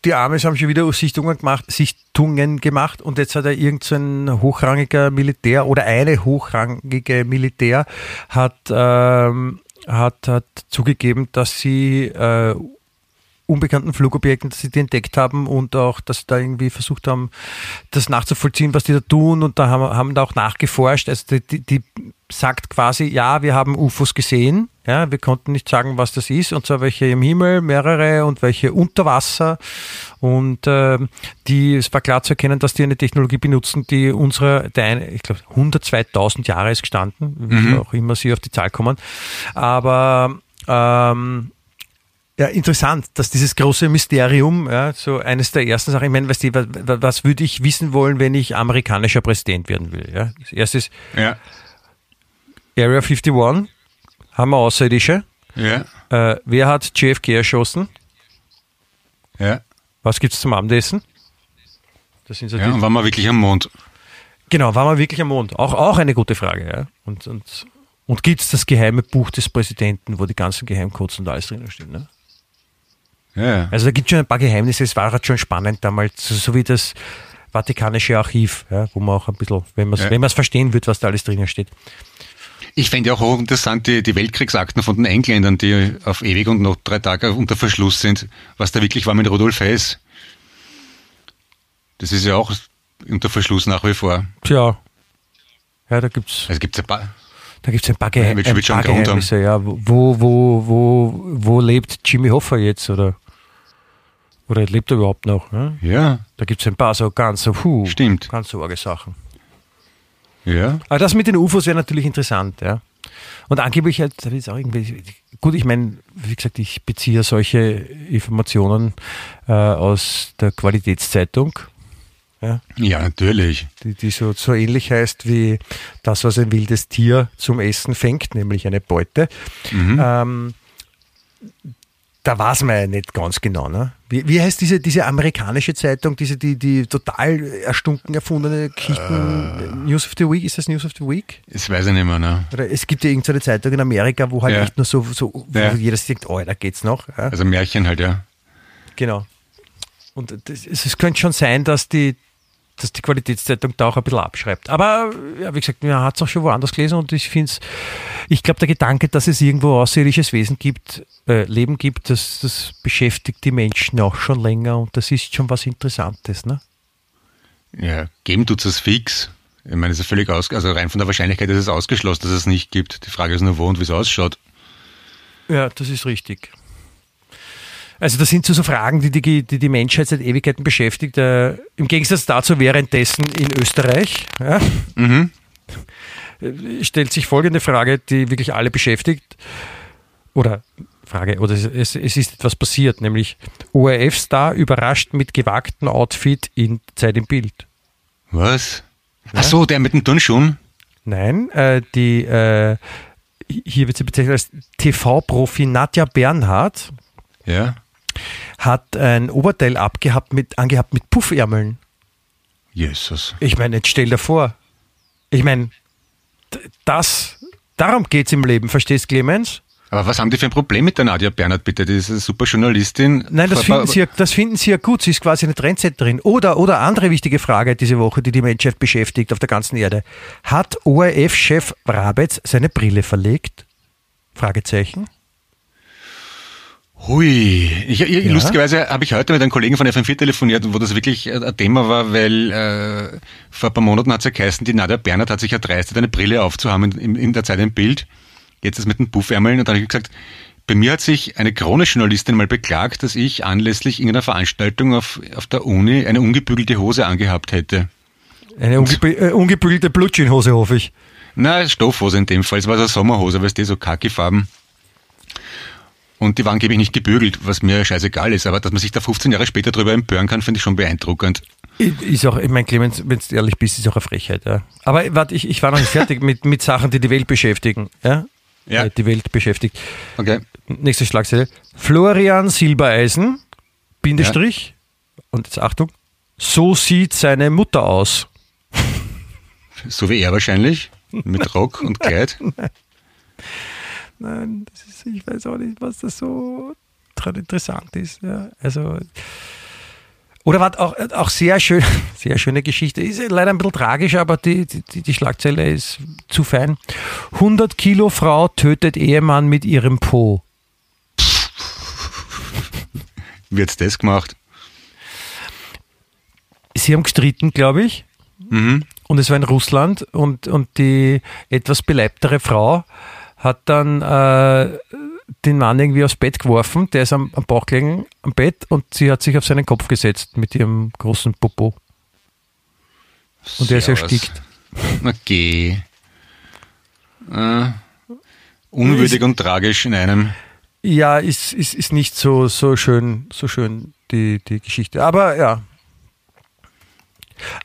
die Amis haben schon wieder Sichtungen gemacht, Sichtungen gemacht und jetzt hat er irgend so ein hochrangiger Militär oder eine hochrangige Militär hat, ähm, hat, hat zugegeben, dass sie äh, unbekannten Flugobjekten, dass sie die entdeckt haben und auch, dass sie da irgendwie versucht haben, das nachzuvollziehen, was die da tun. Und da haben, haben da auch nachgeforscht. Also die, die, die sagt quasi, ja, wir haben UFOs gesehen, ja, wir konnten nicht sagen, was das ist. Und zwar welche im Himmel, mehrere und welche unter Wasser. Und ähm, die, es war klar zu erkennen, dass die eine Technologie benutzen, die unsere, eine, ich glaube 102.000 Jahre ist gestanden, wie auch immer sie auf die Zahl kommen, aber ähm, ja, interessant, dass dieses große Mysterium, ja, so eines der ersten Sachen, ich meine, weißt du, was, was würde ich wissen wollen, wenn ich amerikanischer Präsident werden will? Ja? Das erste ist Ja. Area 51, haben wir Außerirdische. Ja. Äh, wer hat JFK erschossen? Ja. Was gibt's zum Abendessen? Das sind so ja. Und die, waren wir wirklich am Mond? genau, waren wir wirklich am Mond? Auch, auch eine gute Frage. Ja? Und, und, und gibt's das geheime Buch des Präsidenten, wo die ganzen Geheimcodes und alles drinnen stehen? Ne? Ja. Also da gibt es schon ein paar Geheimnisse, es war halt schon spannend damals, so, wie das Vatikanische Archiv, ja, wo man auch ein bisschen, wenn man es Ja. wenn verstehen wird, was da alles drinnen steht. Ich fände auch hochinteressant die, die Weltkriegsakten von den Engländern, die auf ewig und noch drei Tage unter Verschluss sind, was da wirklich war mit Rudolf Hess. Das ist ja auch unter Verschluss nach wie vor. Tja, ja, da gibt's Also gibt es ein paar. da gibt's ein paar, Geheim ein paar. Geheimnisse, ja. Wo, wo, wo, wo lebt Jimmy Hoffa jetzt, oder? Oder lebt er überhaupt noch? Ne? Ja, Da gibt's ein paar so ganz so, puh, Stimmt. ganz so arge Sachen. ja. Aber das mit den UFOs wäre natürlich interessant, ja. Und angeblich halt, da ist auch irgendwie, gut, ich meine, wie gesagt, ich beziehe solche Informationen äh, aus der Qualitätszeitung, ja, Ja, natürlich. die, die so, so ähnlich heißt wie das, was ein wildes Tier zum Essen fängt, nämlich eine Beute. Mhm. Ähm, da weiß man ja nicht ganz genau. Ne? Wie, wie heißt diese, diese amerikanische Zeitung, diese die, die total erstunken erfundene Geschichten? News of the Week, ist das News of the Week? Das weiß ich nicht mehr. Ne? Oder es gibt ja irgendeine Zeitung in Amerika, wo halt Ja. echt nur so, so wo Ja. jeder denkt, oh, da geht's noch. Ja? Also Märchen halt, ja. Genau. Und es könnte schon sein, dass die, dass die Qualitätszeitung da auch ein bisschen abschreibt. Aber ja, wie gesagt, man hat es auch schon woanders gelesen und ich finde es, ich glaube, der Gedanke, dass es irgendwo außerirdisches Wesen gibt, äh, Leben gibt, das, das beschäftigt die Menschen auch schon länger und das ist schon was Interessantes. Ne? Ja, geben tut's es fix. Ich meine, es ist völlig aus, also rein von der Wahrscheinlichkeit ist es ausgeschlossen, dass es nicht gibt. Die Frage ist nur, wo und wie es ausschaut. Ja, das ist richtig. Also das sind so, so Fragen, die die, die die Menschheit seit Ewigkeiten beschäftigt. Äh, Im Gegensatz dazu währenddessen in Österreich ja, Mhm. äh, stellt sich folgende Frage, die wirklich alle beschäftigt. Oder Frage, oder es, es, es ist etwas passiert, nämlich ORF-Star überrascht mit gewagtem Outfit in Zeit im Bild. Was? Ach so, der mit den Turnschuhen? Nein, äh, die äh, hier wird sie bezeichnet als TV-Profi Nadja Bernhardt Ja. Hat ein Oberteil abgehabt mit, angehabt mit Puffärmeln. Jesus. Ich meine, jetzt stell dir vor. Ich meine, das, darum geht's im Leben, verstehst Clemens? Aber was haben die für ein Problem mit der Nadja Bernhard, bitte? Die ist eine super Journalistin. Nein, das finden, sie, ja- das finden sie ja gut. Sie ist quasi eine Trendsetterin. Oder, oder andere wichtige Frage diese Woche, die die Menschheit beschäftigt auf der ganzen Erde. Hat ORF-Chef Brabetz seine Brille verlegt? Fragezeichen. Hui. Ich, ich, Ja? Lustigerweise habe ich heute mit einem Kollegen von FM4 telefoniert, wo das wirklich äh, ein Thema war, weil äh, vor ein paar Monaten hat es ja geheißen, die Nadja Bernhard hat sich erdreistet, eine Brille aufzuhaben in, in der Zeit ein Bild. Jetzt ist mit den Puffärmeln und dann habe ich gesagt, bei mir hat sich eine Krone-Journalistin mal beklagt, dass ich anlässlich irgendeiner Veranstaltung auf, auf der Uni eine ungebügelte Hose angehabt hätte. Eine ungebü äh, ungebügelte Blutschinhose, hoffe ich. Na, Stoffhose in dem Fall. Es war so eine Sommerhose, weißt du, so Kaki-Farben. Und die waren angeblich nicht gebügelt, was mir scheißegal ist. Aber dass man sich da 15 Jahre später drüber empören kann, finde ich schon beeindruckend. Ist auch, ich meine, Clemens, wenn du ehrlich bist, ist auch eine Frechheit. Ja. Aber warte, ich, ich war noch nicht fertig mit, mit Sachen, die die Welt beschäftigen. Ja? Ja. Die Welt beschäftigt. Okay. Nächste Schlagzeile. Florian Silbereisen, Bindestrich, und jetzt Achtung, so sieht seine Mutter aus. So wie er wahrscheinlich. Mit Rock und Kleid. Nein, das ist, ich weiß auch nicht, was das so interessant ist. Ja. Also, oder war auch, auch sehr schön, sehr schöne Geschichte. Ist leider ein bisschen tragisch, aber die, die, die Schlagzeile ist zu fein. 100 Kilo Frau tötet Ehemann mit ihrem Po. Hat's das gemacht? Sie haben gestritten, glaube ich. Mhm. Und es war in Russland und, und die etwas beleibtere Frau hat dann äh, den Mann irgendwie aufs Bett geworfen. Der ist am, am Bauch gelegen am Bett und sie hat sich auf seinen Kopf gesetzt mit ihrem großen Popo. Und der ist erstickt. Geh. Äh, unwürdig und tragisch in einem. Ja, ist, ist, ist nicht so, so schön, so schön die, die Geschichte. Aber ja.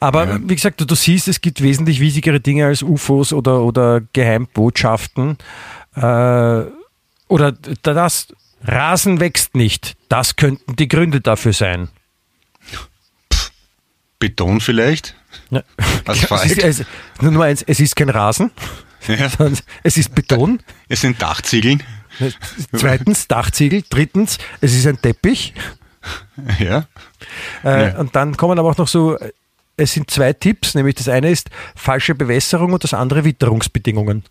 Aber Ja. wie gesagt, du, du siehst, es gibt wesentlich wichtigere Dinge als UFOs oder, oder Geheimbotschaften. Äh, oder das Rasen wächst nicht. Das könnten die Gründe dafür sein. Beton vielleicht? Ja. Asphalt? Es ist, es, Nummer eins, es ist kein Rasen, Ja. es ist Beton. Es sind Dachziegeln. Zweitens, Dachziegel. Drittens, es ist ein Teppich. Ja. Äh, Ja. Und dann kommen aber auch noch so, es sind zwei Tipps, nämlich das eine ist falsche Bewässerung und das andere Witterungsbedingungen.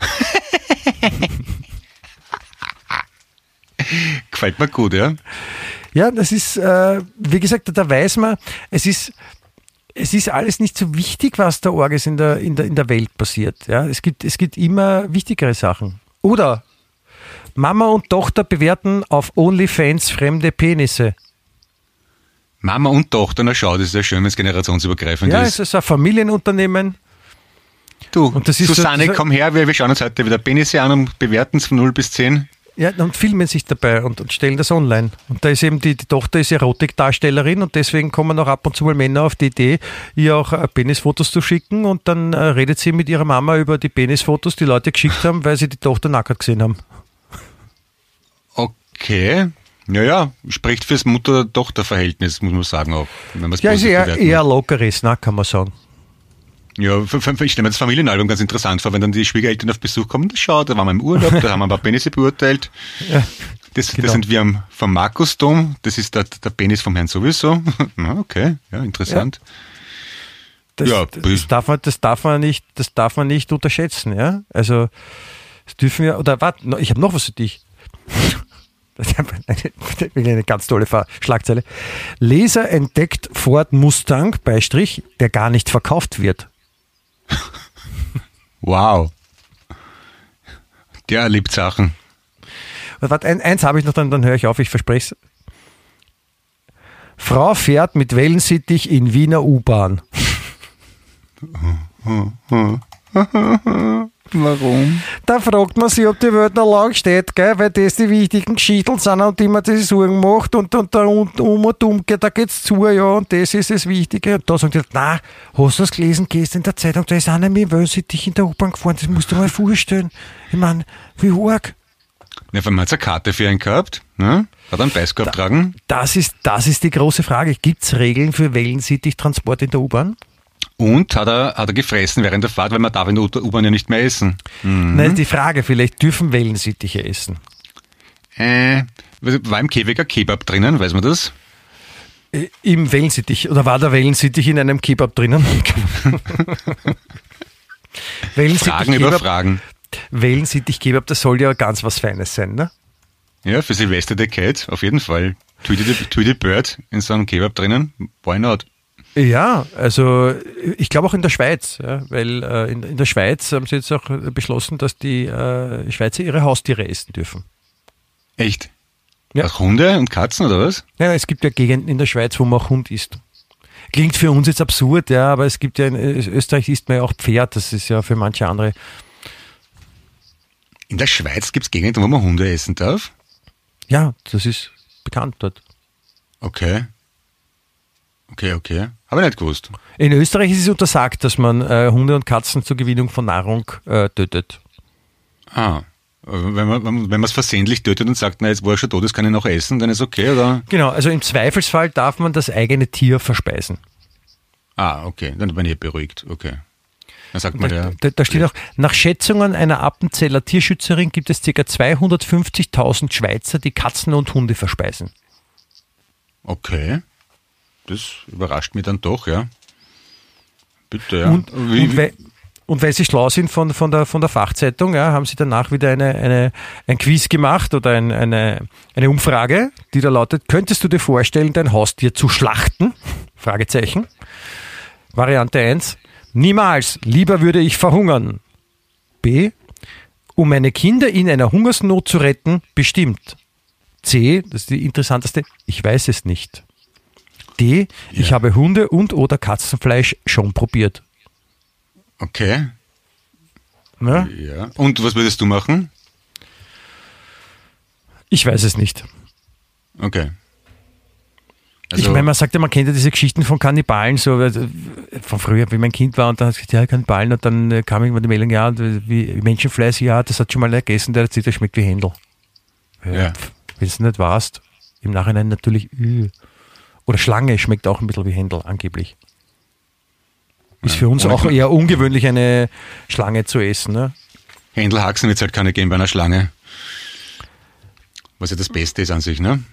Gefällt mir gut, ja. Ja, das ist, äh, wie gesagt, da weiß man, es ist, es ist alles nicht so wichtig, was da Orges in der, in der, in der Welt passiert. Ja, es gibt, es gibt immer wichtigere Sachen. Oder Mama und Tochter bewerten auf OnlyFans fremde Penisse. Mama und Tochter, na schau, das ist ja schön, wenn es generationsübergreifend Ja, ist. es ist ein Familienunternehmen. Du, Und das ist so- Susanne, so- komm her, wir, wir schauen uns heute wieder Penisse an und bewerten es von 0 bis 10. Ja, und filmen sich dabei und, und stellen das online. Und da ist eben die, die Tochter ist Erotikdarstellerin und deswegen kommen auch ab und zu mal Männer auf die Idee, ihr auch äh, Penisfotos zu schicken und dann äh, redet sie mit ihrer Mama über die Penisfotos, die Leute geschickt haben, weil sie die Tochter nackert gesehen haben. Okay. Ja, ja, spricht fürs Mutter-Tochter-Verhältnis, muss man sagen auch. Wenn Ja, ist eher, bewerten eher lockeres, na, kann man sagen. Ja, ich stelle mir das Familienalbum ganz interessant vor, wenn dann die Schwiegereltern auf Besuch kommen. Schau, da waren wir im Urlaub, da haben wir ein paar Penisse beurteilt. Ja, Das, Genau. das sind wir am, vom Markusdom, das ist der, der Penis vom Herrn sowieso. Okay, ja, interessant. das, Ja, das, das, darf man, das, darf man nicht, das darf man nicht unterschätzen. Ja? Also, das dürfen wir, oder warte, ich habe noch was für dich. Eine, eine ganz tolle Schlagzeile. Leser entdeckt Ford Mustang, Beistrich, der gar nicht verkauft wird. Wow. Der erlebt Sachen. Warte, ein, eins habe ich noch, dann, dann höre ich auf, ich verspreche es. Frau fährt mit Wellensittich in Wiener U-Bahn. Warum? Da fragt man sich, ob die Welt noch lang steht, gell? weil das die wichtigen Geschichten sind, an die man sich Sorgen macht und, und da und, um und um geht, da geht's zu, ja, und das ist das Wichtige. Und da sagen die, na, hast du das gelesen, gehst in der Zeitung, da ist einer mit Wellensittich in der U-Bahn gefahren, das musst du mal vorstellen. Ich meine, wie arg. Ja, wenn man jetzt eine Karte für ihn gehabt, ne? hat er einen Beißkorb da, tragen? Das ist, das ist die große Frage. Gibt es Regeln für Wellensittich-Transport in der U-Bahn? Und hat er, hat er gefressen während der Fahrt, weil man darf in der U-Bahn ja nicht mehr essen. Mhm. Nein, die Frage, vielleicht dürfen Wellensittiche essen. Äh, war im Käfig ein Kebab drinnen, weiß man das? Äh, Im Wellensittich, oder war der Wellensittich in einem Kebab drinnen? Fragen über Fragen. Wellensittich-Kebab, das soll ja ganz was Feines sein, ne? Ja, für Silvester der Cat, auf jeden Fall. Tweety the, Tweety Bird in so einem Kebab drinnen, why not? Ja, also ich glaube auch in der Schweiz, ja, weil äh, in, in, der Schweiz haben sie jetzt auch beschlossen, dass die äh, Schweizer ihre Haustiere essen dürfen. Echt? Ja. Auch Hunde und Katzen oder was? Ja, es gibt ja Gegenden in der Schweiz, wo man auch Hund isst. Klingt für uns jetzt absurd, ja, aber es gibt ja in Österreich isst man ja auch Pferd, das ist ja für manche andere. In der Schweiz gibt es Gegenden, wo man Hunde essen darf? Ja, das ist bekannt dort. Okay. Okay, okay. Habe ich nicht gewusst. In Österreich ist es untersagt, dass man äh, Hunde und Katzen zur Gewinnung von Nahrung äh, tötet. Ah. Wenn man wenn es versehentlich tötet und sagt, na jetzt wo er schon tot ist, kann ich noch essen, dann ist okay, oder? Genau, also im Zweifelsfall darf man das eigene Tier verspeisen. Ah, okay, dann bin ich beruhigt, okay. Dann sagt man da, da, da steht auch, nach Schätzungen einer Appenzeller Tierschützerin gibt es ca. 250.000 Schweizer, die Katzen und Hunde verspeisen. Okay das überrascht mich dann doch, ja. Bitte, ja. Und, wie, und, weil, und weil Sie schlau sind von, von, der, von der Fachzeitung, ja, haben Sie danach wieder eine, eine, ein Quiz gemacht oder ein, eine, eine Umfrage, die da lautet, könntest du dir vorstellen, dein Haustier zu schlachten? Fragezeichen. Variante 1, niemals, lieber würde ich verhungern. B, um meine Kinder in einer Hungersnot zu retten, bestimmt. C, das ist die interessanteste, ich weiß es nicht. D. Ja. Ich habe Hunde und oder Katzenfleisch schon probiert. Okay. Ja. ja. Und was würdest du machen? Ich weiß es nicht. Okay. Also ich meine, man sagt ja, man kennt ja diese Geschichten von Kannibalen, so äh, von früher, wie mein Kind war und dann hat gesagt, ja, Kannibalen und dann äh, kam irgendwann die Meldung, ja, wie Menschenfleisch, ja, das hat schon mal gegessen, der sich, das schmeckt wie Händel. Ja. ja. Wenn es nicht warst, im Nachhinein natürlich, üh. Oder Schlange schmeckt auch ein bisschen wie Händel, angeblich. Ist für uns auch eher ungewöhnlich, eine Schlange zu essen. Ne? Händelhaxen wird es halt keine geben bei einer Schlange. Was ja das Beste ist an sich, ne?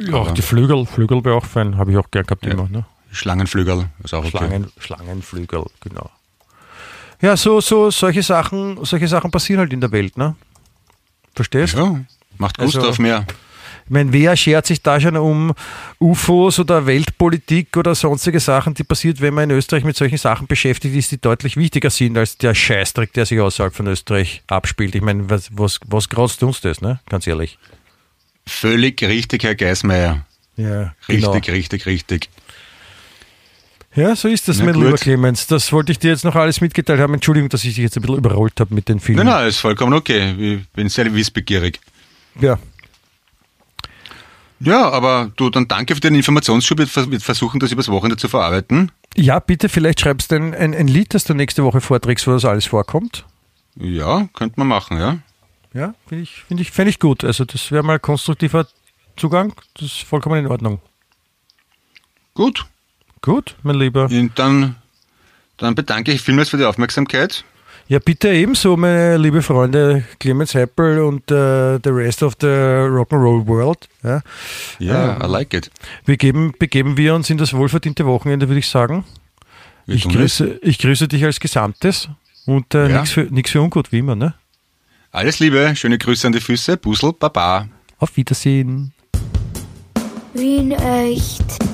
Ja, auch die Flügel, Flügel wäre auch fein, habe ich auch gern gehabt ja. immer. Ne? Schlangenflügel ist auch okay. Schlangen, Schlangenflügel, genau. Ja, so, so, solche Sachen, solche Sachen passieren halt in der Welt, ne? Verstehst? Ja, macht Gustav also, mehr. Ich meine, wer schert sich da schon um UFOs oder Weltpolitik oder sonstige Sachen, die passiert, wenn man in Österreich mit solchen Sachen beschäftigt ist, die deutlich wichtiger sind als der Scheißdreck, der sich außerhalb von Österreich abspielt. Ich meine, was, was, was kratzt uns das, ne? Ganz ehrlich. Völlig richtig, Herr Geismeier. Ja, richtig, genau. richtig, richtig. Ja, so ist das, Na, mein gut. lieber Clemens. Das wollte ich dir jetzt noch alles mitgeteilt haben. Entschuldigung, dass ich dich jetzt ein bisschen überrollt habe mit den Filmen. Nein, nein, ist vollkommen okay. Ich bin sehr wissbegierig. Ja, ja, aber du, dann danke für den Informationsschub. Wir versuchen das übers Wochenende zu verarbeiten. Ja, bitte, vielleicht schreibst du ein, ein, ein Lied, das du nächste Woche vorträgst, wo das alles vorkommt. Ja, könnte man machen, ja. Ja, finde ich, find ich, find ich gut. Also das wäre mal konstruktiver Zugang. Das ist vollkommen in Ordnung. Gut. Gut, mein Lieber. Und dann, dann bedanke ich vielmals für die Aufmerksamkeit. Ja, bitte ebenso, meine liebe Freunde Clemens Heppel und uh, the rest of the Rock'n'Roll World. Ja, yeah, ähm, I like it. Wir geben, begeben wir uns in das wohlverdiente Wochenende, würde ich sagen. Ich grüße, ich grüße dich als Gesamtes und äh, ja. nichts für, für ungut, wie immer. Ne? Alles Liebe, schöne Grüße an die Füße, Busel, Baba. Auf Wiedersehen. Wien echt.